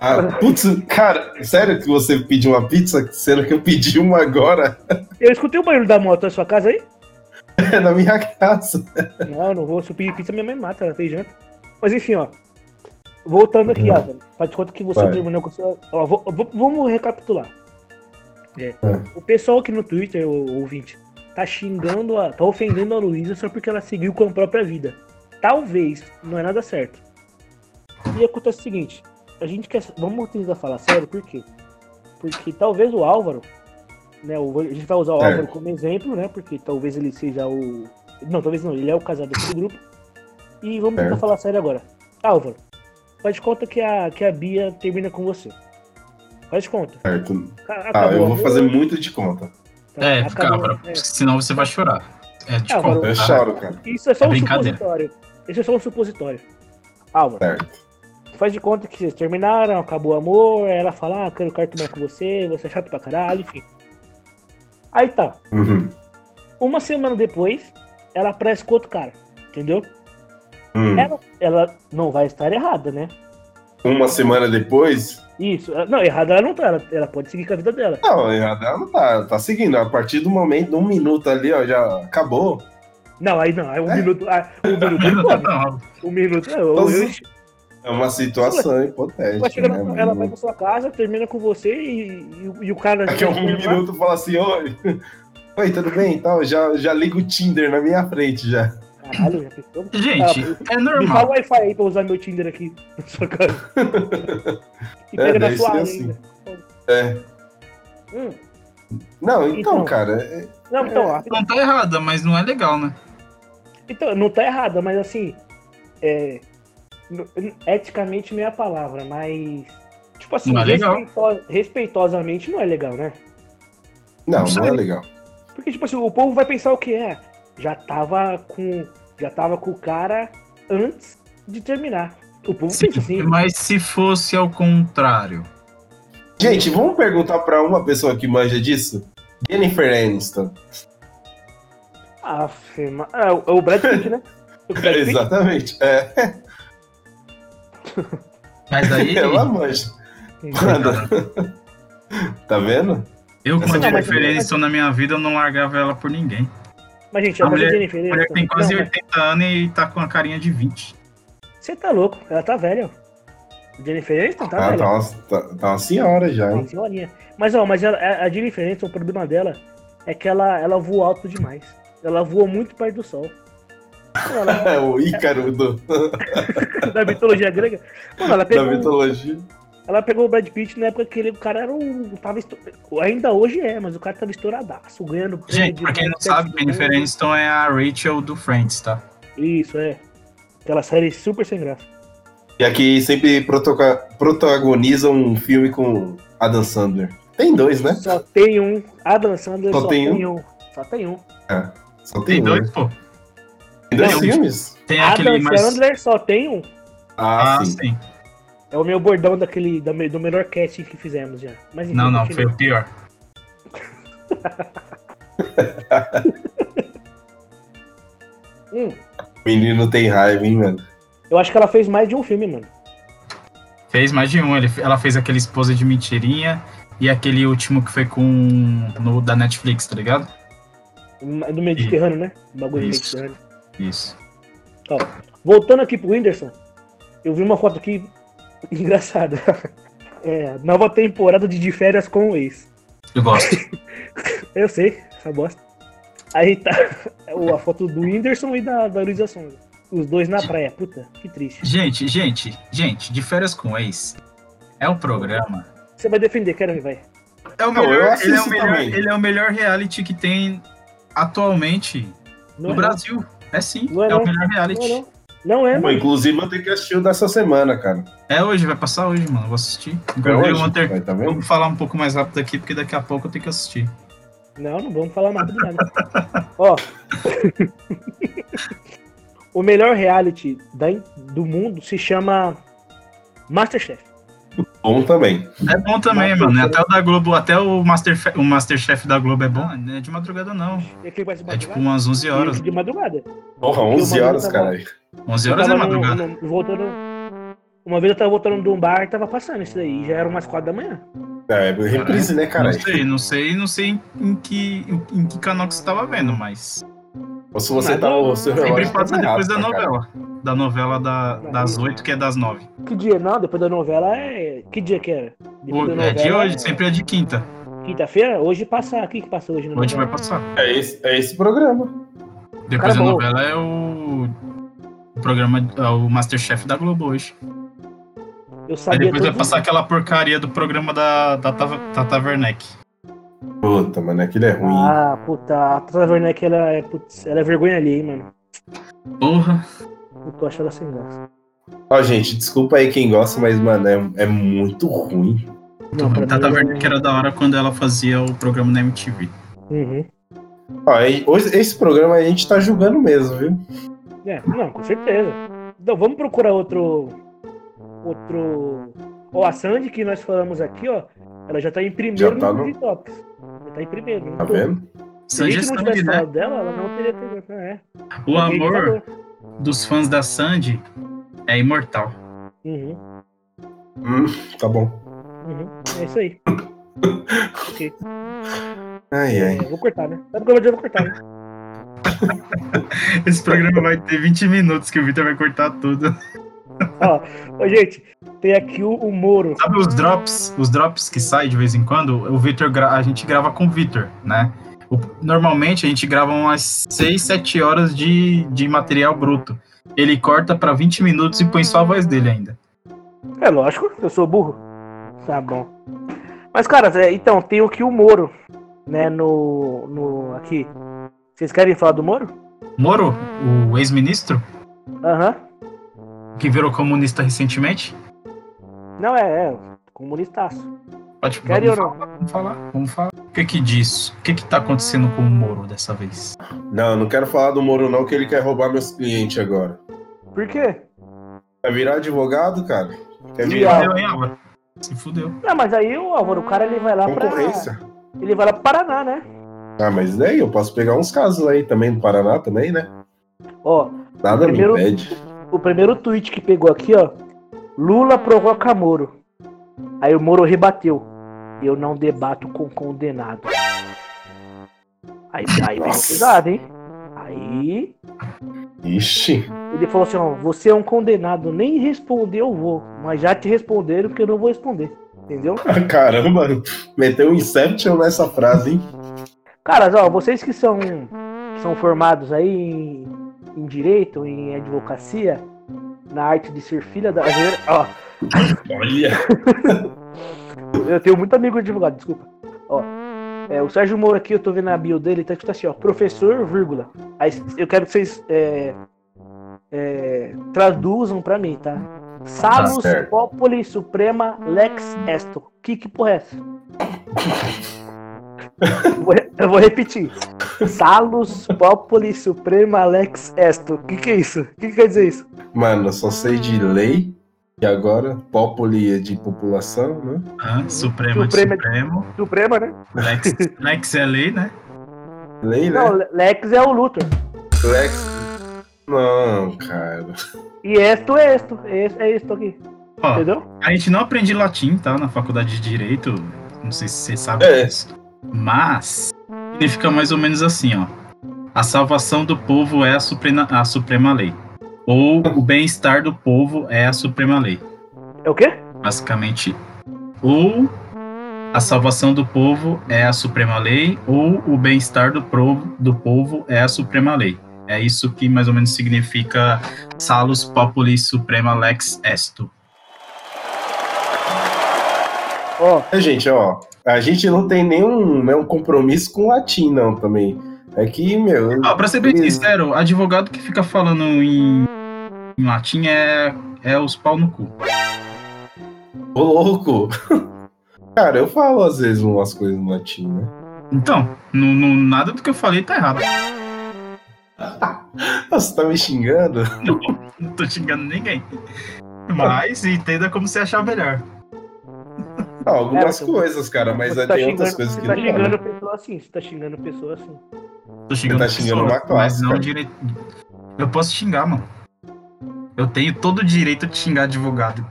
Ah, putz, cara, sério que você pediu uma pizza? Sendo que eu pedi uma agora (laughs) Eu escutei o barulho da moto na sua casa aí? é na minha casa. Não, não vou. Se eu pedir pizza, minha mãe mata, ela fez janta. Mas enfim, ó. Voltando aqui, Hum. Álvaro. Faz de conta que você terminou com sua. Ó, vou- vou- vamos recapitular. É, É. O pessoal aqui no Twitter, o ouvinte, tá xingando, a, tá ofendendo a Luísa só porque ela seguiu com a própria vida. Talvez, não é nada certo. E acontece o seguinte, a gente quer. Vamos tentar falar sério, por quê? Porque talvez o Álvaro, né? o- a gente vai usar o Certo. Álvaro como exemplo, né? Porque talvez ele seja o. Não, talvez não, ele é o casado do grupo. E vamos tentar Certo. falar sério agora. Álvaro, faz de conta que a, que a Bia termina com você. Faz de conta. Certo. Ca- Ah, eu vou fazer muito de conta. tá? É, Acabou- cabra, é. senão você vai chorar. É, Ah, conto, mano, Eu tá? choro, cara. Isso é só É um supositório. Isso é só um supositório. Álvaro, Certo. faz de conta que vocês terminaram, acabou o amor, ela fala, ah, quero cartomar com você, você é chato pra caralho, enfim. Aí tá. Uhum. Uma semana depois, ela aparece com outro cara, entendeu? Hum. Ela, ela não vai estar errada, né? Uma semana depois. Isso. ela- Não, errada ela não tá, ela, ela pode seguir com a vida dela. Não, errado ela não tá. Tá seguindo. A partir do momento, de um minuto ali, ó, já acabou. Não, aí não, aí um É? minuto. Ah, um (laughs) minuto Um minuto. Eu, eu, eu, É uma situação Ela hipotética. chega né, na- mano? ela vai pra sua casa, termina com você e, e, e o cara. Daqui a um minuto fala assim, oi. (laughs) Oi, tudo bem? Então, já, já liga o Tinder na minha frente já. Caralho, já pensou? Gente, Ah, é Me fala o normal. Wi-Fi aí pra usar meu Tinder aqui (laughs) na sua casa. (laughs) E É, pega na deve sua assim. É. Hum. Não, então, Então. cara. é- Não, então, ó, Não tá errada, mas não é legal, né? então, não tá errada, mas assim. É, eticamente meia palavra, mas. Tipo assim, Não é legal. respeito- respeitosamente não é legal, né? Não, Não não é legal. Porque, tipo assim, o povo vai pensar o que é. Já tava com. Já tava com o cara antes de terminar. O povo Sim, pensa assim. mas se fosse ao contrário. Gente, vamos perguntar pra uma pessoa que manja disso? Jennifer Aniston. Ah, firma. Ah, o- Brad Pitt, né? (laughs) O Brad Pitt? Exatamente. É, Mas aí, (laughs) ela manja. Mano. tá vendo? eu com Essa a Jennifer Aniston na minha vida, eu não largava ela por ninguém. Mas, gente, A a mulher, Jennifer A mulher tem quase não, mas 80 anos e tá com a carinha de 20. Você tá louco, ela tá velha. ó. Jennifer Aniston tá Ah, velha. tá, uma, tá, tá uma senhora já, Uma hein? senhorinha. Mas, ó, mas ela- a, a Jennifer Aniston, o problema dela é que ela, ela voa alto demais. Ela voa muito perto do sol. Ela, (laughs) É o Ícaro do, (laughs) da mitologia grega. Mano, ela da pegou, mitologia. Ela pegou o Brad Pitt na época que ele, o cara era um. Tava esto- Ainda hoje é, mas o cara tava estouradaço, ganhando Gente, pra quem não sabe, Jennifer. Aniston é a Rachel do Friends, tá? Isso, é. Aquela série super sem graça. E aqui sempre protoca- protagoniza um filme com Adam Sandler. Tem dois, né? Só tem um. Adam Sandler Só só, tem tem, um. Só tem um. Só tem, Tem dois, dois. pô. Tem dois Não, filmes? Tem aquele Adam mais. Sandler só tem um. Ah, Ah, sim. sim. É o meu bordão daquele, do melhor casting que fizemos já. Mas, enfim, Não, não, foi o pior. (laughs) Hum, O menino tem raiva, hein, mano? eu acho que ela fez mais de um filme, mano. Fez mais de um. Ela fez aquele Esposa de Mentirinha e aquele último que foi com. No, da Netflix, tá ligado? Do Mediterrâneo, né? O bagulho do Isso. Mediterrâneo. Isso. Voltando aqui pro Whindersson, eu vi uma foto aqui (laughs) engraçada. É, nova temporada de De Férias com o Ex. Eu gosto. (laughs) Eu sei, essa bosta. Aí tá (laughs) o- a foto do Whindersson e da, da Luísa Sonza. Os dois na praia. Puta, que triste. gente, gente, gente, de férias com ex. É um programa. Você vai defender, quero ver, vai. É o Não, melhor, ele, é o melhor também. ele é o melhor reality que tem atualmente Não no é, Brasil. É sim, Não é é, o melhor não. reality. Não, é, Pô, mano. inclusive eu tenho que assistir o dessa semana, cara. É hoje, vai passar hoje, mano. Vou assistir. É Inclusive, hoje? Hunter, Vai, tá vendo? Vamos falar um pouco mais rápido aqui, porque daqui a pouco eu tenho que assistir. Não, não vamos falar nada de nada. (laughs) Ó. (laughs) o melhor reality da, do mundo se chama Masterchef. Bom também. É bom também, Master- mano. Até o da Globo, até o, Master, o Masterchef da Globo é bom. Não é de madrugada, não. Se É tipo umas 11 horas. De madrugada. Porra, Porque 11 o horas, tava- caralho. 11 Eu horas é tava no- madrugada. no- voltando. Uma vez eu tava voltando de um bar e tava passando isso daí. Já era umas quatro da manhã. É, reprise, né, Não caralho? sei, não sei, não sei em, em que, em, em que canal que você tava vendo, mas. Ou se você Mas tá. não- seu Sempre tá passa errado depois da pra caralho. novela. Da novela da, Não, das não. 8, que é das 9. Que dia? Não, depois da novela é. Que dia que era? Depois O- da É de hoje, sempre é de quinta. Quinta-feira? Hoje passa. O que que passa hoje? na Hoje vai passar. É esse, é esse programa. Depois Cara, da bom. novela é o, o programa, é o Masterchef da Globo hoje. Eu Aí sabia depois vai passar aquela porcaria do programa da, da Tata, Tata Werneck. Puta, mano, aquilo é ruim. Ah, puta, a Tata Werneck, ela é, putz, ela é vergonha ali, hein, mano. Porra. Eu tô achando ela sem graça. Ó, gente, desculpa aí quem gosta, mas, mano, é, é muito ruim. Não, pra Tata mim, Werneck era da hora quando ela fazia o programa na MTV. Uhum. Ó, e hoje, esse programa a gente tá julgando mesmo, viu? É, não, com certeza. Então, vamos procurar outro. Outro. Ó, a Sandy, que nós falamos aqui, ó. Ela já tá em primeiro Já tá no no-. Já tá em primeiro. Tá vendo? Se a gente não Sandy tivesse Sandy, né? falado dela, ela não teria pegado. É. O A gente amor falou. dos fãs da Sandy é imortal. Uhum, Hum, tá bom. uhum. É isso aí. (coughs) ok. Ai, É, ai. eu vou cortar, né? Sabe que eu vou cortar, né? (laughs) Esse programa vai ter 20 minutos que o Victor vai cortar tudo. Ó, gente, tem aqui o, o Moro. Sabe os drops, os drops que saem de vez em quando? O Victor, a gente grava com o Victor, né? O- normalmente a gente grava umas 6, 7 horas de, de material bruto. Ele corta pra 20 minutos e põe só a voz dele ainda. É lógico, eu sou burro. Tá bom. Mas, cara, é, então, tem aqui o Moro, né, no, no. Aqui. Vocês querem falar do Moro? Moro, o ex-ministro, Aham. que virou comunista recentemente, Não, é, é. Comunistaço. pode Querem ou não? falar, vamos falar, vamos falar. O que que diz? O que que tá acontecendo com o Moro dessa vez? Não, não quero falar do Moro, não, que ele quer roubar meus clientes agora. Por quê? Quer virar advogado, cara? Quer Se virar Fudeu, hein, Álvaro? Se fudeu. Não, mas aí o Álvaro, o cara ele vai lá pra. concorrência? Ele vai lá pro Paraná, né? Ah, mas daí eu posso pegar uns casos aí também do Paraná também, né? Ó, Nada Primeiro- me impede. o primeiro tweet que pegou aqui, ó. Lula provoca Moro. Aí o Moro rebateu. Eu não debato com condenado. Aí, aí Nossa. pesado, hein? Aí Ixi. ele falou assim, ó, você é um condenado, nem responder eu vou, mas já te responderam que eu não vou responder. Entendeu? (laughs) Caramba, meteu um Inception nessa frase, hein? Caras, ó, vocês que são, que são formados aí em, em direito, em advocacia, na arte de ser filha da. Ó, Olha. (laughs) eu tenho muito amigo advogado, desculpa. Ó, é, o Sérgio Moro aqui, eu tô vendo a bio dele, tá escrito assim, ó, professor, vírgula. Aí eu quero que vocês é, é, traduzam pra mim, tá? Salus certo. Populi Suprema Lex Esto. Que que porra é essa? (laughs) Eu vou- Eu vou repetir. Salus Populi Suprema Lex Esto. Que que é isso? O que, que quer dizer isso? Mano, eu só sei de lei. E agora, populi é de população, né? Ah, Suprema de Suprema- Supremo. Suprema, né? Lex, Lex é lei, né? Lei, né? Não, Lex é o Luthor. Lex. Não, cara. E esto é esto. É é esto aqui. Ó, Entendeu? a gente não aprende latim, tá? Na faculdade de Direito. Não sei se você sabe É. disso. Mas significa mais ou menos assim, ó. A salvação do povo é a suprema, a suprema lei. Ou o bem-estar do povo é a suprema lei. É o quê? Basicamente, ou a salvação do povo é a suprema lei, ou o bem-estar do, provo- do povo é a suprema lei. É isso que mais ou menos significa Salus Populi Suprema Lex Esto. Ó, É, gente, ó. A gente não tem nenhum, nenhum compromisso com o latim, não, também. É que, meu. Ah, pra ser bem sincero, advogado que fica falando em, em latim é, é os pau no cu. Ô, louco! (laughs) Cara, eu falo às vezes umas coisas no latim, né? Então, no, no- nada do que eu falei tá errado. (laughs) Você tá me xingando? Não, não tô xingando ninguém. Mas entenda como você achar melhor. Ah, algumas É, coisas, cara, mas você aí tá tem outras xingando, coisas você que tá não. xingando né? pessoa assim. Você tá xingando pessoa assim. Tô xingando, tá xingando pessoas, uma classe, mas não direito. Eu posso xingar, mano. Eu tenho todo o direito de xingar advogado.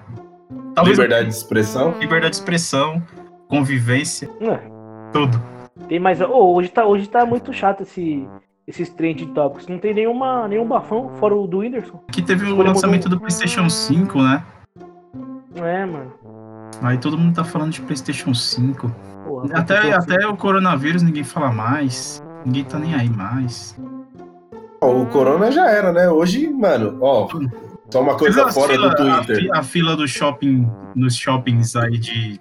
Talvez Liberdade de expressão? liberdade de expressão, convivência, Não, tudo. tem mais. Ô, hoje, tá, hoje tá muito chato esse, esses trend topics. Não tem nenhuma, nenhum bafão fora o do Whindersson. Aqui teve o lançamento um- do PlayStation 5, né? Não é, mano. Aí todo mundo tá falando de PlayStation 5. Porra, Até, PlayStation até o coronavírus ninguém fala mais. Ninguém tá nem aí mais. O Corona já era, né? Hoje, mano, ó. Só uma coisa fora fila- do Twitter. A, fi- a fila do shopping, nos shoppings aí de.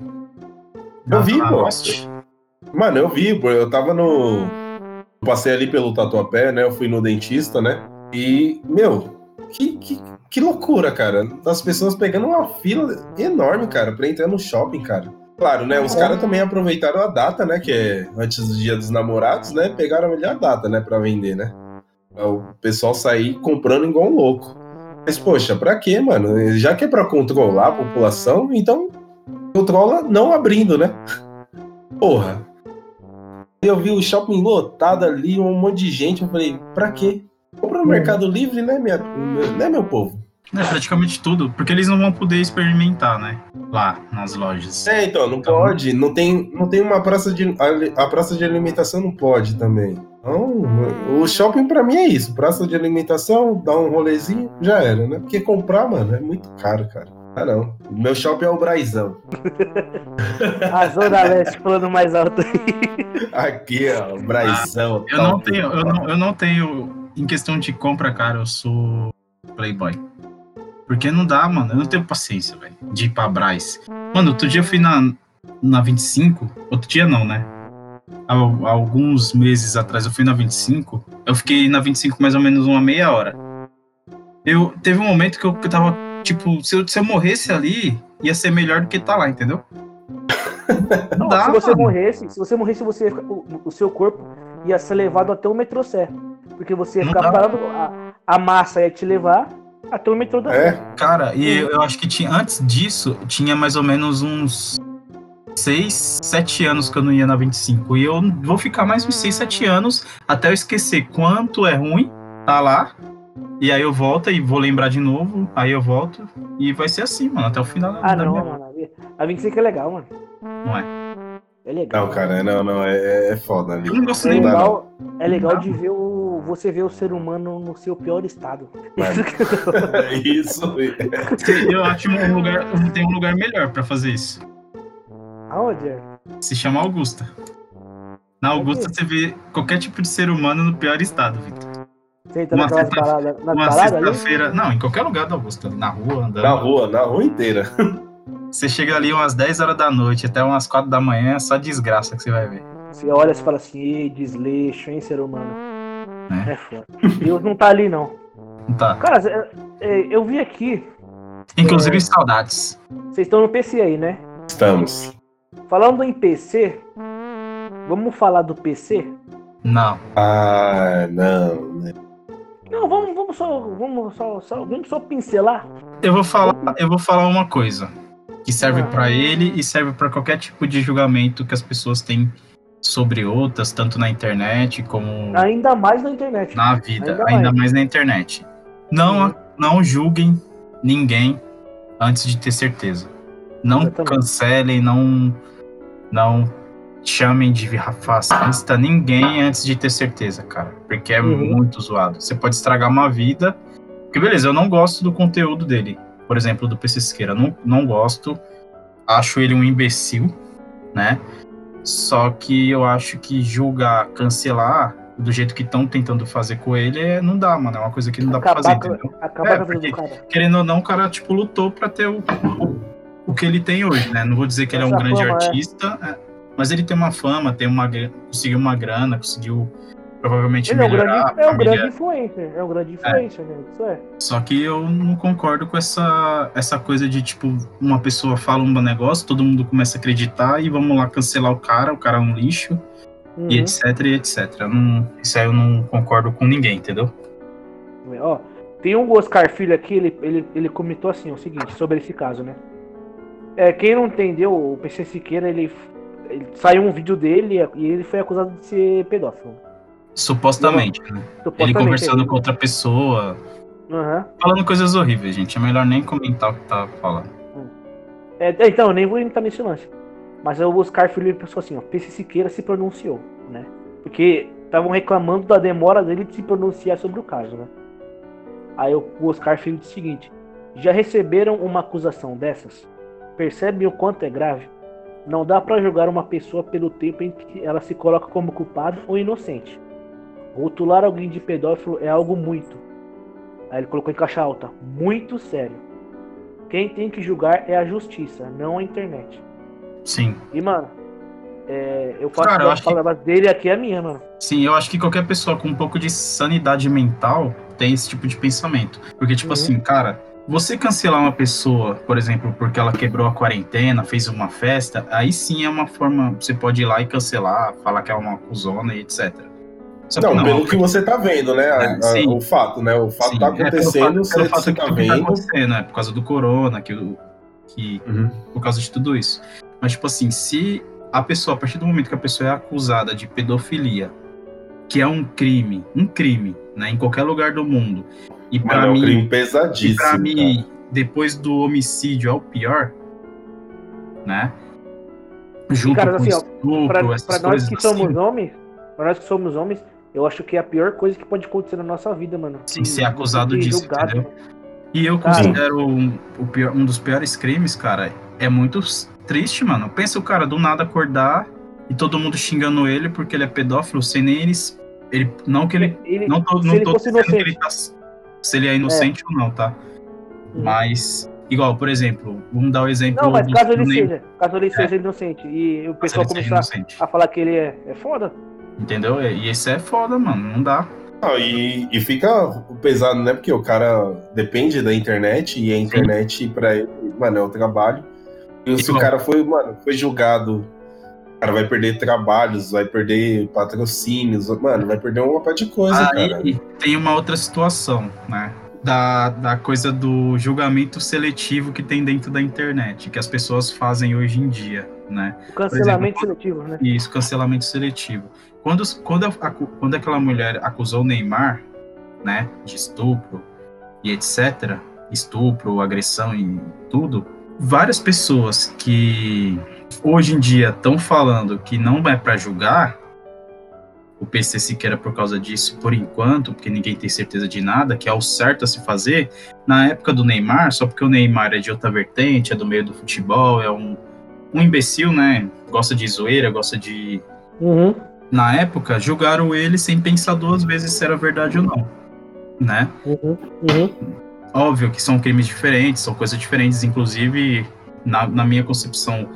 Eu vi, pô. Mano, eu vi, pô. Eu tava no. eu Passei ali pelo Tatuapé, né? Eu fui no dentista, né? E, meu, que, que, que loucura, cara. As pessoas pegando uma fila enorme, cara, pra entrar no shopping, cara. Claro, né? Os caras também aproveitaram a data, né? Que é antes do dia dos namorados, né? Pegaram a melhor data, né? Pra vender, né? Pra O pessoal sair comprando igual um louco. Mas, poxa, pra quê, mano? Já que é pra controlar a população, então controla não abrindo, né? Porra. Eu vi o shopping lotado ali, um monte de gente. Eu falei, pra quê? Compra no Mercado Livre, né, minha, né, meu povo? É, praticamente tudo. Porque eles não vão poder experimentar, né? Lá, nas lojas. É, então, não Então- pode. Não tem, não tem uma praça de. A, a praça de alimentação não pode também. Então, o shopping pra mim é isso. Praça de alimentação, dá um rolezinho, já era, né? Porque comprar, mano, é muito caro, cara. Ah, não. O meu shopping é o Braizão. (laughs) A Zona Leste falando mais alto aí. Aqui, ó, o Braizão. Eu top. não tenho, eu não, eu não tenho. Em questão de compra, cara, eu sou Playboy. Porque não dá, mano. Eu não tenho paciência, velho. De ir pra Braz. Mano, outro dia eu fui na, na 25. Outro dia não, né? Há, há alguns meses atrás eu fui na 25. Eu fiquei na 25 mais ou menos uma meia hora. Eu, teve um momento que eu, que eu tava, tipo, se eu, se eu morresse ali, ia ser melhor do que tá lá, entendeu? (laughs) Não dá, se você mano. morresse, se você morresse, você o, o seu corpo ia ser levado até o metrô Sé. Porque você ia ficar parado, a, a massa ia te levar até o metrô da É. Cara, e eu, eu acho que tinha, antes disso, tinha mais ou menos uns 6, 7 anos que eu não ia na 25. E eu vou ficar mais uns 6, 7 anos até eu esquecer quanto é ruim tá lá. E aí eu volto e vou lembrar de novo. Aí eu volto. E vai ser assim, mano, até o final da Ah, da não, minha- mano. A 25 é legal, mano. Não é? É legal. não, cara, não, não, é, é foda ali. Eu não gosto É nem Não dá, legal, é legal Não. de ver o, você ver o ser humano no seu pior estado. (laughs) Isso. Eu acho um lugar, tem um lugar melhor pra fazer isso. Aonde é? Se chama Augusta. Na Augusta você vê qualquer tipo de ser humano no pior estado, Vitor. Uma sexta- sexta-feira. Não, em qualquer lugar da Augusta. Na rua, andando. Na rua, na rua inteira. Você chega ali umas 10 horas da noite até umas 4 da manhã, é só desgraça que você vai ver. Você olha e fala assim, ei, desleixo, hein, ser humano. É. É foda. Deus não tá ali, não. Não tá. Cara, é- é, eu vi aqui Inclusive, saudades. Vocês estão no PC aí, né? Estamos. Falando em PC, vamos falar do PC? Não. Ah, não. né? Não, vamos, vamos só, vamos só, só- vamos só pincelar. Eu vou falar, eu vou falar uma coisa que serve Ah. pra ele e serve pra qualquer tipo de julgamento que as pessoas têm sobre outras, tanto na internet como Ainda mais na internet. na vida, Ainda ainda, mais. mais na internet. Não, não julguem ninguém antes de ter certeza. Não cancelem, não, não chamem de fascista ninguém antes de ter certeza, cara. Porque é Uhum. muito zoado. Você pode estragar uma vida. Porque, beleza, eu não gosto do conteúdo dele. Por exemplo, do PC Siqueira. Não, não gosto. Acho ele um imbecil, né? Só que eu acho que julgar, cancelar do jeito que estão tentando fazer com ele, é- não dá, mano. É uma coisa que não dá pra fazer, Acabar, entendeu? acabar É, porque-. Querendo ou não, o cara, tipo, lutou pra ter o, o, o que ele tem hoje, né? Não vou dizer que ele é um Essa grande fama, é. artista, é, mas ele tem uma fama, tem uma, conseguiu uma grana, conseguiu provavelmente Ele é um grande, é um grande influencer. É um grande influencer, né? Isso é. Só que eu não concordo com essa, essa coisa de, tipo, uma pessoa fala um negócio, todo mundo começa a acreditar e vamos lá cancelar o cara, o cara é um lixo, Uhum. e etc, e etc. Não, isso aí eu não concordo com ninguém, entendeu? Ó, tem um Oscar Filho aqui, ele, ele, ele comentou assim, o seguinte, sobre esse caso, né? É, quem não entendeu, o PC Siqueira, ele, ele saiu um vídeo dele e ele foi acusado de ser pedófilo. Supostamente, né? Ele Supostamente, conversando com outra pessoa, Aham. falando coisas horríveis, gente. É melhor nem comentar o que tá falando. É, é, então, eu nem vou entrar nesse lance. Mas o Oscar Filho ele pensou assim, ó, PC Siqueira se pronunciou, né? Porque estavam reclamando da demora dele de se pronunciar sobre o caso, né? Aí o Oscar Filho disse o seguinte: já receberam uma acusação dessas? Percebem o quanto é grave? Não dá pra julgar uma pessoa pelo tempo em que ela se coloca como culpada ou inocente. Rotular alguém de pedófilo é algo muito. Aí ele colocou em caixa alta, muito sério. Quem tem que julgar é a justiça, não a internet. Sim. E, mano, é, eu faço Cara, eu as acho que- palavras dele aqui é minha, mano. Sim, eu acho que qualquer pessoa com um pouco de sanidade mental tem esse tipo de pensamento. Porque, tipo Uhum. assim, cara, você cancelar uma pessoa, por exemplo, porque ela quebrou a quarentena, fez uma festa, aí sim é uma forma. Você pode ir lá e cancelar, falar que é uma cuzona e etc. Só que Não, pelo que você tá vendo, né? a- É, a- sim. o fato, né? O fato Sim, tá é pelo acontecendo, fato- você, pelo fato que tá tudo vendo. acontecendo, é por causa do corona, que, que Uhum. por causa de tudo isso. Mas, tipo assim, se a pessoa, a partir do momento que a pessoa é acusada de pedofilia, que é um crime, um crime, né, em qualquer lugar do mundo, e Mano, pra é um mim, crime e pesadíssimo. pra mim, cara. depois do homicídio é o pior, né? Junto cara, com assim, ó, estupro, Pra, essas pra nós que assim. somos homens, pra nós que somos homens, eu acho que é a pior coisa que pode acontecer na nossa vida, mano. Sim, ser acusado disso, julgado, entendeu? E eu Cara. considero um, pior- um dos piores crimes, cara, é muito triste, mano. Pensa o cara do nada acordar e todo mundo xingando ele porque ele é pedófilo, sem nem eles. Ele, não que ele. Ele- Não tô, não tô dizendo que ele tá. Se ele é inocente ou não, tá? Uhum. Mas, igual, por exemplo, vamos dar o exemplo. Não, mas caso ele seja, caso ele seja inocente e o pessoal começar a falar que ele é, é foda, Entendeu? E esse é foda, mano. Não dá. Não, e, e fica pesado, né? Porque o cara depende da internet e a internet pra ele, mano, é o trabalho. E se o cara foi, mano, foi julgado, o cara vai perder trabalhos, vai perder patrocínios, mano, vai perder uma parte de coisa, cara. Aí tem uma outra situação, né? Da, da coisa do julgamento seletivo que tem dentro da internet, que as pessoas fazem hoje em dia, né? o cancelamento seletivo, né? Isso, cancelamento seletivo. Quando, quando, a- quando aquela mulher acusou o Neymar, né, de estupro e etc., estupro, agressão e tudo, várias pessoas que hoje em dia estão falando que não é para julgar o PC Siqueira por causa disso, por enquanto, porque ninguém tem certeza de nada, que é o certo a se fazer, na época do Neymar, só porque o Neymar é de outra vertente, é do meio do futebol, é um, um imbecil, né? Gosta de zoeira, gosta de. Uhum. Na época, julgaram ele sem pensar duas vezes se era verdade ou não, né? Uhum. Uhum. Óbvio que são crimes diferentes, são coisas diferentes, inclusive, na, na minha concepção,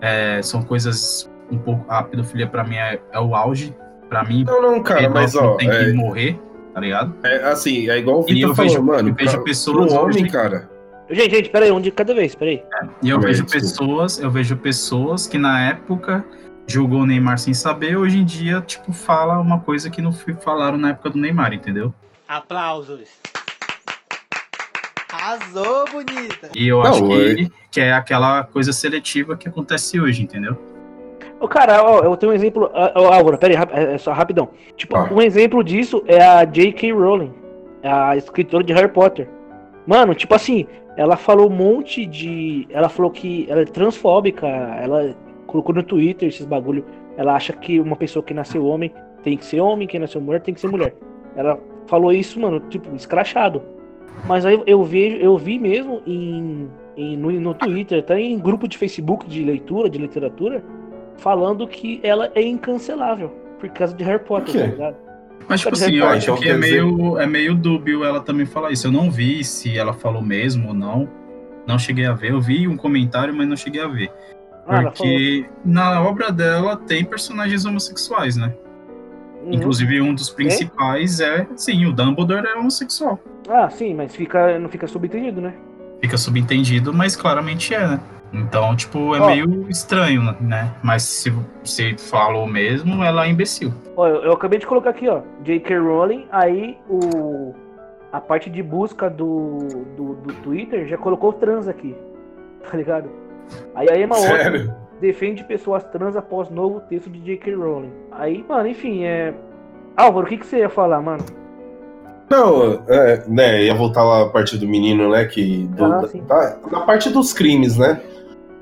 é, são coisas um pouco. A pedofilia, pra mim, é, é o auge. Pra mim, Não, não, cara, mas pedófilo ó, tem que é, morrer, tá ligado? é assim, é igual o E Vitor eu falou, vejo- mano. eu vejo pra- pessoas pro homem, hoje- cara. Gente, gente, peraí, um de cada vez, peraí. E eu vejo desculpa. pessoas, eu vejo pessoas que na época julgou o Neymar sem saber, hoje em dia, tipo, fala uma coisa que não falaram na época do Neymar, entendeu? Aplausos. Arrasou, bonita. E eu Não, acho que, que é aquela coisa seletiva que acontece hoje, entendeu? Ô, cara, ó, eu tenho um exemplo. ah, Ó, Álvaro, peraí, rap- é é só rapidão. Tipo, Tá. um exemplo disso é a J.K. Rowling, a escritora de Harry Potter. Mano, tipo assim, ela falou um monte de. Ela falou que ela é transfóbica, ela colocou no Twitter esses bagulho. Ela acha que uma pessoa que nasceu homem tem que ser homem, quem nasceu mulher tem que ser mulher. Ela falou isso, mano, tipo, escrachado. Mas aí eu vejo, eu vi mesmo em, em- no, no Twitter, até em grupo de Facebook de leitura, de literatura, falando que ela é incancelável por causa de Harry Potter, tá ligado? Mas, tipo assim, eu acho então que é meio, é meio dúbio ela também falar isso. Eu não vi se ela falou mesmo ou não. Não cheguei a ver. Eu vi um comentário, mas não cheguei a ver. Ah. Porque na obra dela tem personagens homossexuais, né? Uhum. Inclusive, um dos principais é, sim, o Dumbledore é homossexual. Ah, sim, mas fica, não fica subentendido, né? Fica subentendido, mas claramente é, né? Então, tipo, é meio estranho, né? Mas se você falou mesmo, ela é imbecil. Ó, eu, eu acabei de colocar aqui, ó, J.K. Rowling, aí o a parte de busca do, do, do Twitter já colocou trans aqui, (laughs) tá ligado? Aí a Emma Watson Sério? defende pessoas trans após novo texto de J.K. Rowling. Aí, mano, enfim, é... Álvaro, o que, que você ia falar, mano? Não, é, né, ia voltar lá a parte do menino, né, que... Do, Ah, da- parte dos crimes, né?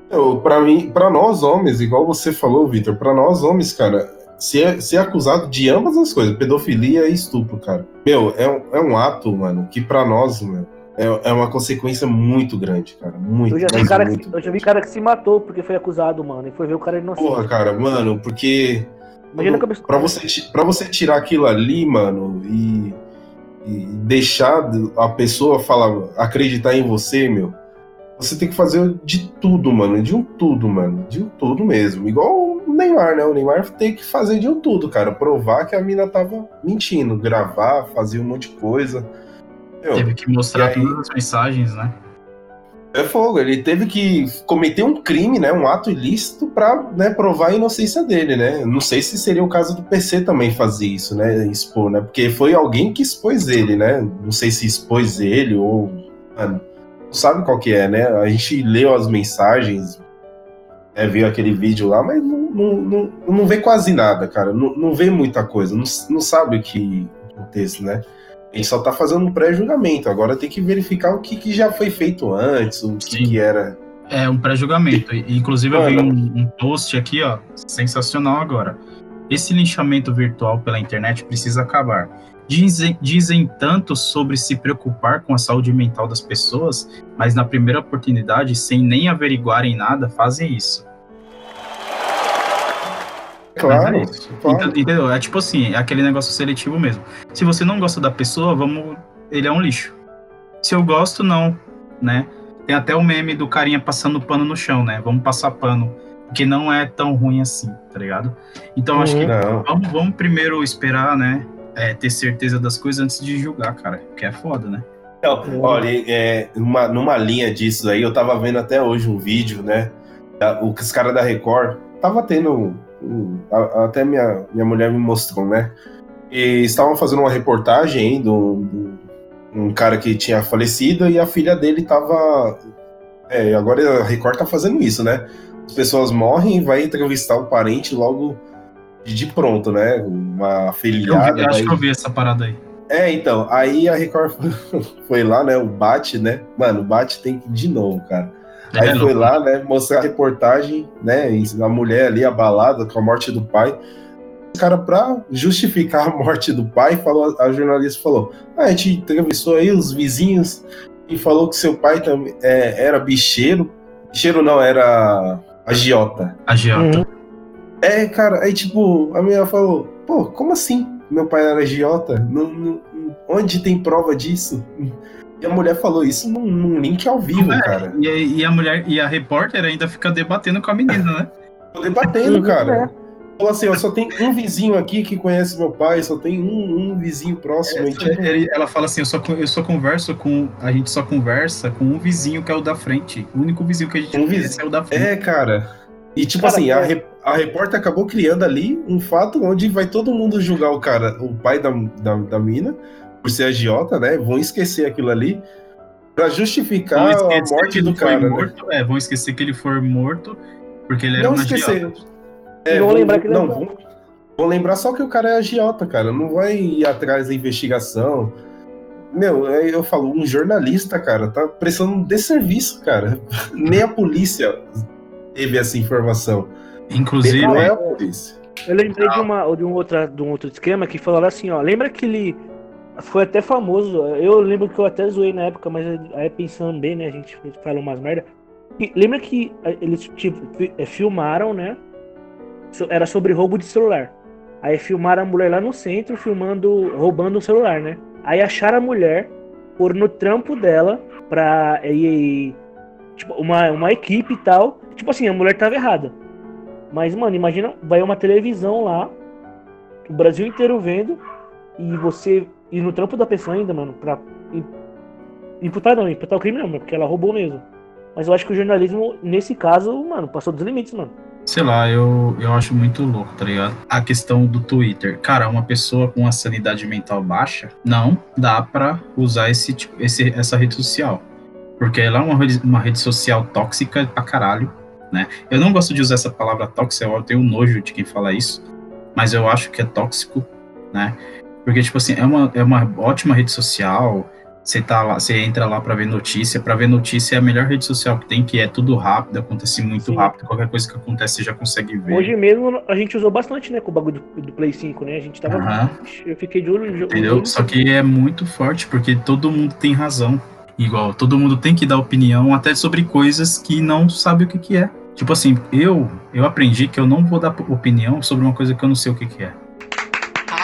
Eu, pra mim, pra nós homens, igual você falou, Vitor, pra nós homens, cara, ser, ser acusado de ambas as coisas, pedofilia e estupro, cara. Meu, é, um- é um ato, mano, que pra nós, meu, é, é uma consequência muito grande, cara, muito, Eu já, vi cara muito que, eu já vi cara que se matou porque foi acusado, mano, e foi ver o cara inocente. Porra, cara, mano, porque Imagina cabeça Pra você, pra você tirar aquilo ali, mano, e, e deixar a pessoa falar, acreditar em você, meu, você tem que fazer de tudo, mano, de um tudo, mano, de um tudo mesmo. Igual o Neymar, né? O Neymar tem que fazer de um tudo, cara, provar que a mina tava mentindo, gravar, fazer um monte de coisa. Meu, Teve que mostrar aí- todas as mensagens, né? é fogo, ele teve que cometer um crime, né, um ato ilícito pra né, provar a inocência dele, né? Não sei se seria o caso do PC também fazer isso, né, expor, né? Porque foi alguém que expôs ele, né? Não sei se expôs ele ou mano, não sabe qual que é, né? A gente leu as mensagens, né, viu aquele vídeo lá, mas não, não, não, não vê quase nada, cara. Não, não vê muita coisa, não, não sabe o que acontece, né? Gente só tá fazendo um pré-julgamento. Agora tem que verificar o que, que já foi feito antes, o que, que era. É um pré-julgamento. Inclusive, eu vi um, um post aqui, ó, sensacional agora. Esse linchamento virtual pela internet precisa acabar. Dizem, dizem tanto sobre se preocupar com a saúde mental das pessoas, mas na primeira oportunidade, sem nem averiguarem nada, fazem isso. Claro, É claro. Ent- Entendeu? É tipo assim, é aquele negócio seletivo mesmo. Se você não gosta da pessoa, vamos. Ele é um lixo. Se eu gosto, não, né? Tem até o meme do carinha passando pano no chão, né? Vamos passar pano. Que não é tão ruim assim, tá ligado? Então acho que vamos, vamos primeiro esperar, né? é, ter certeza das coisas antes de julgar, cara. Que é foda, né? Não, olha, é, numa, numa linha disso aí, eu tava vendo até hoje um vídeo, né? da- Os caras da Record tava tendo. Um- um- a- até minha, minha mulher me mostrou, né? E estavam fazendo uma reportagem aí do, do- um cara que tinha falecido e a filha dele tava. É, agora a Record tá fazendo isso, né? As pessoas morrem e vai entrevistar o parente logo de, pronto, né? Uma vi- eu acho que eu vi essa parada aí. é, então, aí a Record (laughs) foi lá, né? O Bate, né? Mano, o Bate tem que ir de novo, cara. Aí É, foi lá, né? Mostrar a reportagem, né? A mulher ali abalada com a morte do pai. O cara, pra justificar a morte do pai, falou, a jornalista falou: ah, a gente entrevistou aí os vizinhos e falou que seu pai também é, era bicheiro. Bicheiro não, era agiota. Agiota. Uhum. É, cara, aí tipo, a menina falou, pô, como assim? Meu pai era agiota? Não- não- onde tem prova disso? E a mulher falou isso num, num link ao vivo, É, cara. E, a- e a mulher, e a repórter ainda fica debatendo com a menina, né? (laughs) Tô debatendo, Uhum, cara. Falou assim, ó, só tem um vizinho aqui que conhece meu pai, só tem um, um vizinho próximo. tipo, Ele- ela fala assim, eu só, eu só converso com. A gente só conversa com um vizinho que é o da frente. O único vizinho que a gente Um conhece vizinho. é o da frente. É, cara. E tipo Cara, assim, a, é. re- a repórter acabou criando ali um fato onde vai todo mundo julgar o cara, o pai da, da, da mina, por ser agiota, né? Vão esquecer aquilo ali pra justificar a morte do cara, né? morto. É, vão esquecer que ele foi morto porque ele era Não um esquecer. agiota. E vão lembrar que ele é não, vão, vão lembrar só que o cara é agiota, cara. Não vai ir atrás da investigação. Meu, é- eu falo, um jornalista, cara, tá prestando um desserviço, cara. (laughs) Nem a polícia teve essa informação. Inclusive, Não é a polícia. Eu lembrei Ah. de, uma, de, um outra, de um outro esquema que falaram assim, ó. Lembra que ele foi até famoso. Eu lembro que eu até zoei na época, mas aí pensando bem, né? A gente fala umas merda. E lembra que eh, eles tipo, eh, filmaram, né? Era sobre roubo de celular. Aí filmaram a mulher lá no centro, filmando, roubando um celular, né? Aí acharam a mulher, foram no trampo dela pra. E, tipo, uma, uma equipe e tal. Tipo assim, a mulher tava errada. Mas, mano, imagina, vai uma televisão lá, o Brasil inteiro vendo, e você ir no trampo da pessoa ainda, mano, pra im- imputar não, imputar o crime não, porque ela roubou mesmo. Mas eu acho que o jornalismo, nesse caso, mano, passou dos limites, mano. sei lá, eu, eu acho muito louco, tá ligado? A questão do Twitter. Cara, uma pessoa com a sanidade mental baixa, não dá pra usar esse, tipo- esse, essa rede social. Porque ela é uma rede, uma rede social tóxica pra caralho, né? Eu não gosto de usar essa palavra tóxica, eu tenho nojo de quem fala isso, mas eu acho que é tóxico, né? Porque, tipo assim, é uma, é uma ótima rede social, você tá lá, você entra lá pra ver notícia, Pra ver notícia é a melhor rede social que tem, que é tudo rápido, acontece muito Sim. rápido, qualquer coisa que acontece você já consegue ver. Hoje mesmo a gente usou bastante, né, com o bagulho do, do Play 5, né? A gente tava. Aham. Eu fiquei de olho. Entendeu? Só que é muito forte, porque todo mundo tem razão. Igual, todo mundo tem que dar opinião até sobre coisas que não sabe o que, que é. Tipo assim, eu eu aprendi que eu não vou dar opinião sobre uma coisa que eu não sei o que, que é.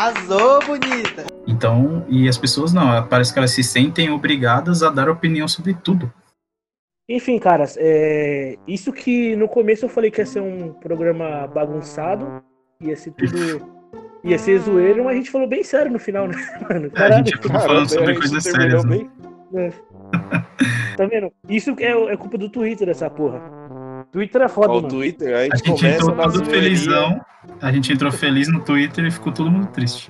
Arrasou, bonita. Então, e as pessoas não, parece que elas se sentem obrigadas a dar opinião sobre tudo. Enfim, caras, é... isso que no começo eu falei que ia ser um programa bagunçado, ia ser tudo. ia ser zoeiro, mas a gente falou bem sério no final, né, (laughs) mano? É, a Caralho, gente ficou falando sobre coisas sérias. Né? bem. é. Tá vendo? Isso é, é culpa do Twitter, essa porra. Twitter é foda, mano. Twitter, a A gente, gente entrou todo zoeirinha. felizão, a gente entrou feliz no Twitter e ficou todo mundo triste.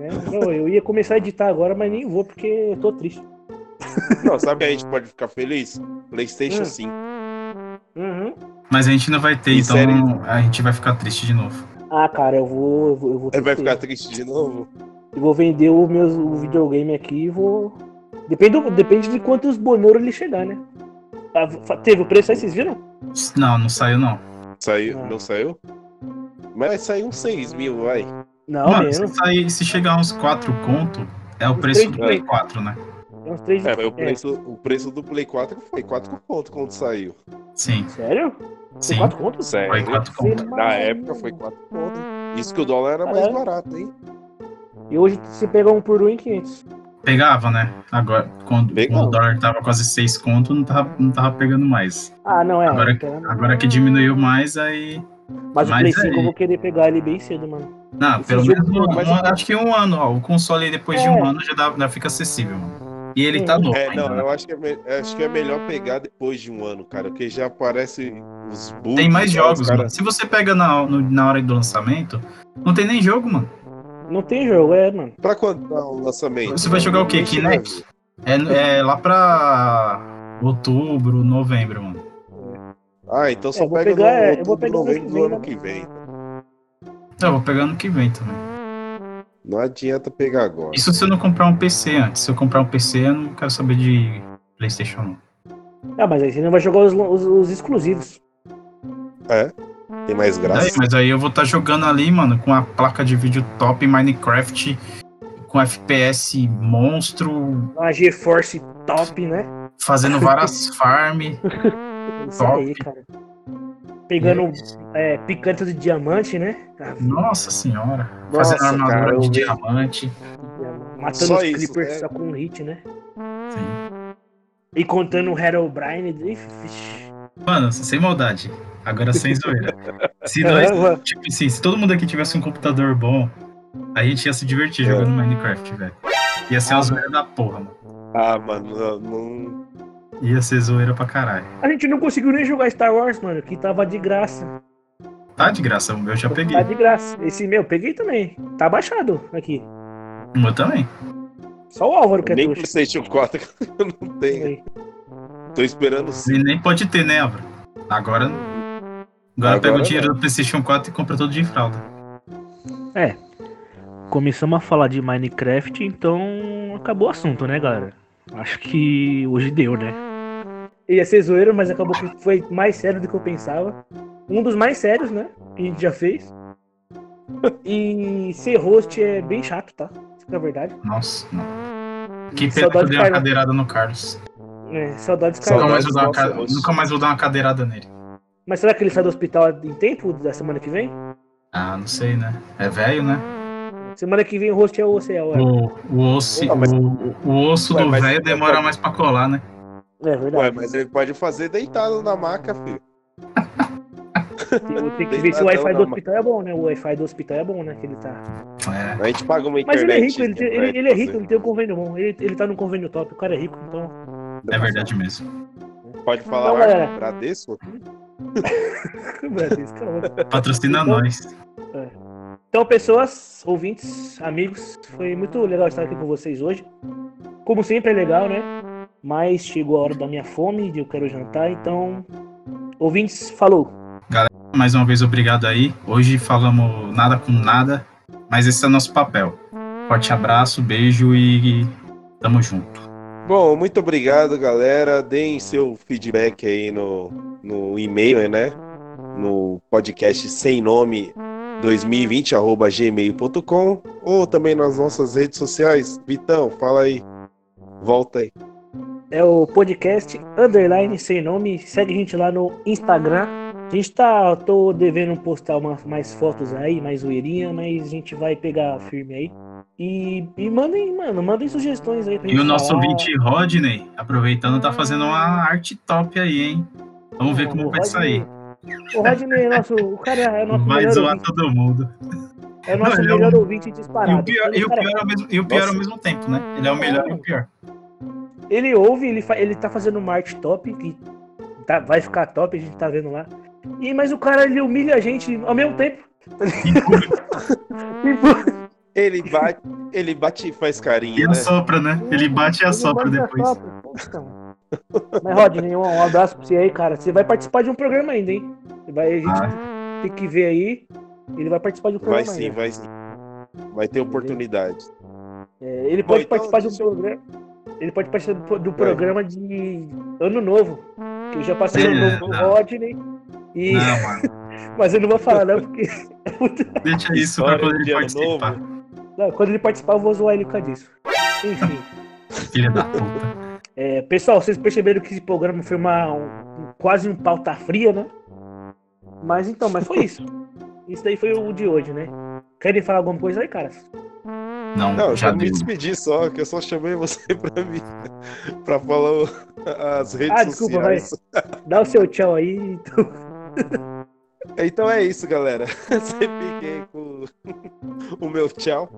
É, não, eu ia começar a editar agora, mas nem vou porque eu tô triste. Não, sabe que a gente pode ficar feliz? PlayStation Hum. 5. Uhum. Mas a gente não vai ter, E então série? a gente vai ficar triste de novo. Ah, cara, eu vou. Eu vou, eu vou, ter Ele vai ficar triste de novo? eu vou vender o meu o videogame aqui e vou. Depende, do- depende de quantos bonoro ele chegar, né? Fa- Teve o preço aí, vocês viram? Não, não saiu não. Saiu, Ah. não saiu? Mas saiu uns 6 mil, vai. Não, Mano, se, sair, se chegar uns 4 conto, é o preço do Play Play. 4, né? É uns três. É, mas o é, preço, o preço do Play 4 foi 4 conto quando saiu. Sim, Sério? sim. Foi quatro contos? Sério. Foi 4 conto. Na época foi 4 conto. Isso que o dólar era mais Caralho. barato, hein? E hoje você pega um por um em 500. Pegava, né? Agora, quando, quando o dólar tava quase 6 conto, não tava, não tava pegando mais. Ah, não, é. Agora- então- Agora que diminuiu mais, aí. Mas o Play aí- 5 eu vou querer pegar ele bem cedo, mano. Não, Esse pelo menos um, mas- um- acho que um ano, ó. O console aí depois de É. um ano já, dá, já fica acessível, mano. E ele tá Sim. novo É, ainda, não, né? eu acho que é, me- acho que é melhor pegar depois de um ano, cara, porque já aparece os bugs. Tem mais né, jogos, os cara- mano. Se você pega na, no- na hora do lançamento, não tem nem jogo, mano. Não tem jogo, é, mano. Pra quando tá o lançamento? Você vai jogar o quê? Kinect? É, é lá pra outubro, novembro, mano. Ah, então só É, pega pegar- é, no eu vou outubro, pegar no novembro do ano né? que vem. Eu vou pegar no que vem também. Não adianta pegar agora. Isso se eu não comprar um PC antes. Se eu comprar um PC, eu não quero saber de PlayStation, não. Ah, mas aí você não vai jogar os, os- os exclusivos. É? Tem mais Aí, graça? mas aí eu vou estar jogando ali, mano, com a placa de vídeo top Minecraft, com FPS monstro, Uma GeForce top, né? fazendo várias (laughs) farm. Isso aí, cara. Pegando é, picantes de diamante, né? Ah, Nossa senhora. Nossa, fazendo armadura cara, de vi. diamante. Matando Só os isso, Clippers né? só com um hit, né? Sim. E contando o Herobrine. Ixi, Mano, sem maldade. Agora sem zoeira. Se É, nós, (laughs) tipo assim, se todo mundo aqui tivesse um computador bom, a gente ia se divertir jogando Minecraft, velho. Ia ser uma zoeira da porra, mano. Ah, mano, não, Ia ser zoeira pra caralho. A gente não conseguiu nem jogar Star Wars, mano, que tava de graça. Tá de graça, o meu eu já peguei. Tá de graça. Esse meu, peguei também. Tá baixado aqui. O meu também. Só o Álvaro que é nem. PlayStation 4 eu não tenho. Aí. Tô esperando sim. E nem pode ter, né, Álvaro? Agora. Agora, pega o Agora dinheiro não. do PlayStation 4 e compra tudo de fralda. É. Começamos a falar de Minecraft, então acabou o assunto, né, galera? Acho que hoje deu, né? Ia ser zoeiro, mas acabou que foi mais sério do que eu pensava. Um dos mais sérios, né? Que a gente já fez. (laughs) E ser host é bem chato, tá? Isso que é a verdade. Nossa, não. Que pena que eu de dei uma cadeirada no Carlos. É, saudades, Nunca cara. mais, vou dar uma ca-. Nunca mais vou dar uma cadeirada nele. Mas será que ele sai do hospital em tempo da semana que vem? Ah, não sei, né? É velho, né? Semana que vem o host é o OCL, é. O, o osso, Opa, mas- o, o osso Ué, do mas- velho demora mais pra colar, né? É verdade. Ué, mas ele pode fazer deitado na maca, filho. Tenho que ver se o Wi-Fi do hospital é bom, né? O Wi-Fi do hospital é bom, né? Que ele tá. É. A gente paga uma Mas internet. ele é rico, ele, tem- pra ele, ele é rico, ele tem um convênio bom. Ele, ele tá no convênio top, o cara é rico, então. É verdade mesmo. Pode falar Não, lá, galera. Bradesco? Calma. (laughs) Patrocina Então- nós. Então, pessoas, ouvintes, amigos, foi muito legal estar aqui com vocês hoje. Como sempre é legal, né? Mas chegou a hora da minha fome, de eu quero jantar, então. Ouvintes, falou. Mais uma vez, obrigado aí. Hoje falamos nada com nada, mas esse é o nosso papel. Forte abraço, beijo e tamo junto. Bom, muito obrigado, galera. Deem seu feedback aí no, no e-mail, né? No podcast sem nome 2020 arroba gmail.com ou também nas nossas redes sociais. Vitão, fala aí. Volta aí. É o podcast Underline Sem Nome. Segue a gente lá no Instagram. A gente tá. Tô devendo postar uma, mais fotos aí, mais zoeirinha, mas a gente vai pegar firme aí. E, e mandem, mano, mandem sugestões aí pra E o nosso falar. ouvinte Rodney, aproveitando, tá fazendo uma arte top aí, hein? Vamos ver como O vai Rodney- sair. O Rodney é nosso. O cara é nosso Vai melhor zoar ouvinte. todo mundo. É nosso Não, é melhor um- ouvinte E disparado. o pior, e o pior, ao, mesmo, e o pior ao mesmo tempo, né? Ele é o melhor e o pior. ele ouve, ele, fa- ele tá fazendo uma arte top, que tá- vai ficar top, a gente tá vendo lá. E, mas o cara ele humilha a gente ao mesmo tempo. (laughs) Ele bate, ele bate e faz E carinho, né? assopra, né? Ele bate e assopra bate e depois. assopra. Então. Mas, Rodney, um, um abraço pra você aí, cara. Você vai participar de um programa ainda, hein? Você vai, a gente Ah. tem que ver aí. Ele vai participar de um Vai programa sim, ainda. vai sim. Vai ter oportunidade. É, ele Bom, pode então, participar de um programa. Ele pode participar do, do programa de Ano Novo. Que eu já passei ano É, novo com o. Rodney. E, Não, (laughs) mano. mas eu não vou falar, não, porque (laughs) Deixa isso pra História quando ele de ano participar. não, quando ele participar, eu vou zoar ele por causa disso. Enfim. Filha da puta. É, pessoal, vocês perceberam que esse programa foi uma, um- um- quase um pauta fria, né? Mas então, mas foi isso. Isso daí foi o de hoje, né? Querem falar alguma coisa aí, cara? Não, Não, eu já me deu. despedir só, que eu só chamei você (laughs) pra mim. pra falar o- as redes Ah, desculpa, vai. sociais. Dá o seu tchau aí. Então... (laughs) Então é isso, galera. (laughs) Você fiquem com o meu tchau.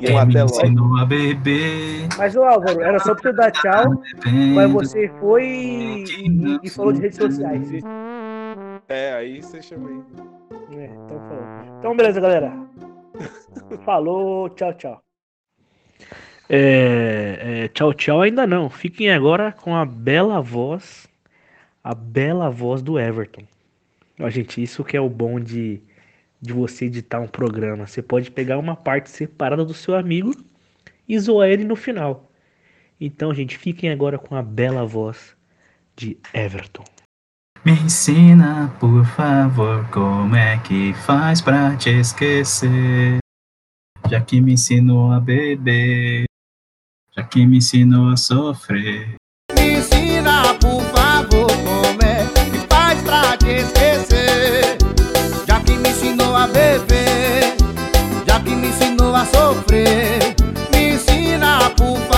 E Quem um me até logo. ensinou a beber. Mas, ô Álvaro, era só pra você dar tchau, bebendo. mas você foi e, e- e falou de redes sociais. É, aí você chamei. É, então falou. Então, beleza, galera. (laughs) Falou, tchau, tchau. É, é, tchau, tchau ainda não. Fiquem agora com a bela voz, a bela voz do Everton. Ó, gente, isso que é o bom de, de você editar um programa. Você pode pegar uma parte separada do seu amigo e zoar ele no final. Então, gente, fiquem agora com a bela voz de Everton. Me ensina, por favor, como é que faz pra te esquecer. Já que me ensinou a beber, já que me ensinou a sofrer. Me ensina, por favor, como é que faz pra te esquecer a beber Já que me ensinou a sofrer Me ensina, a favor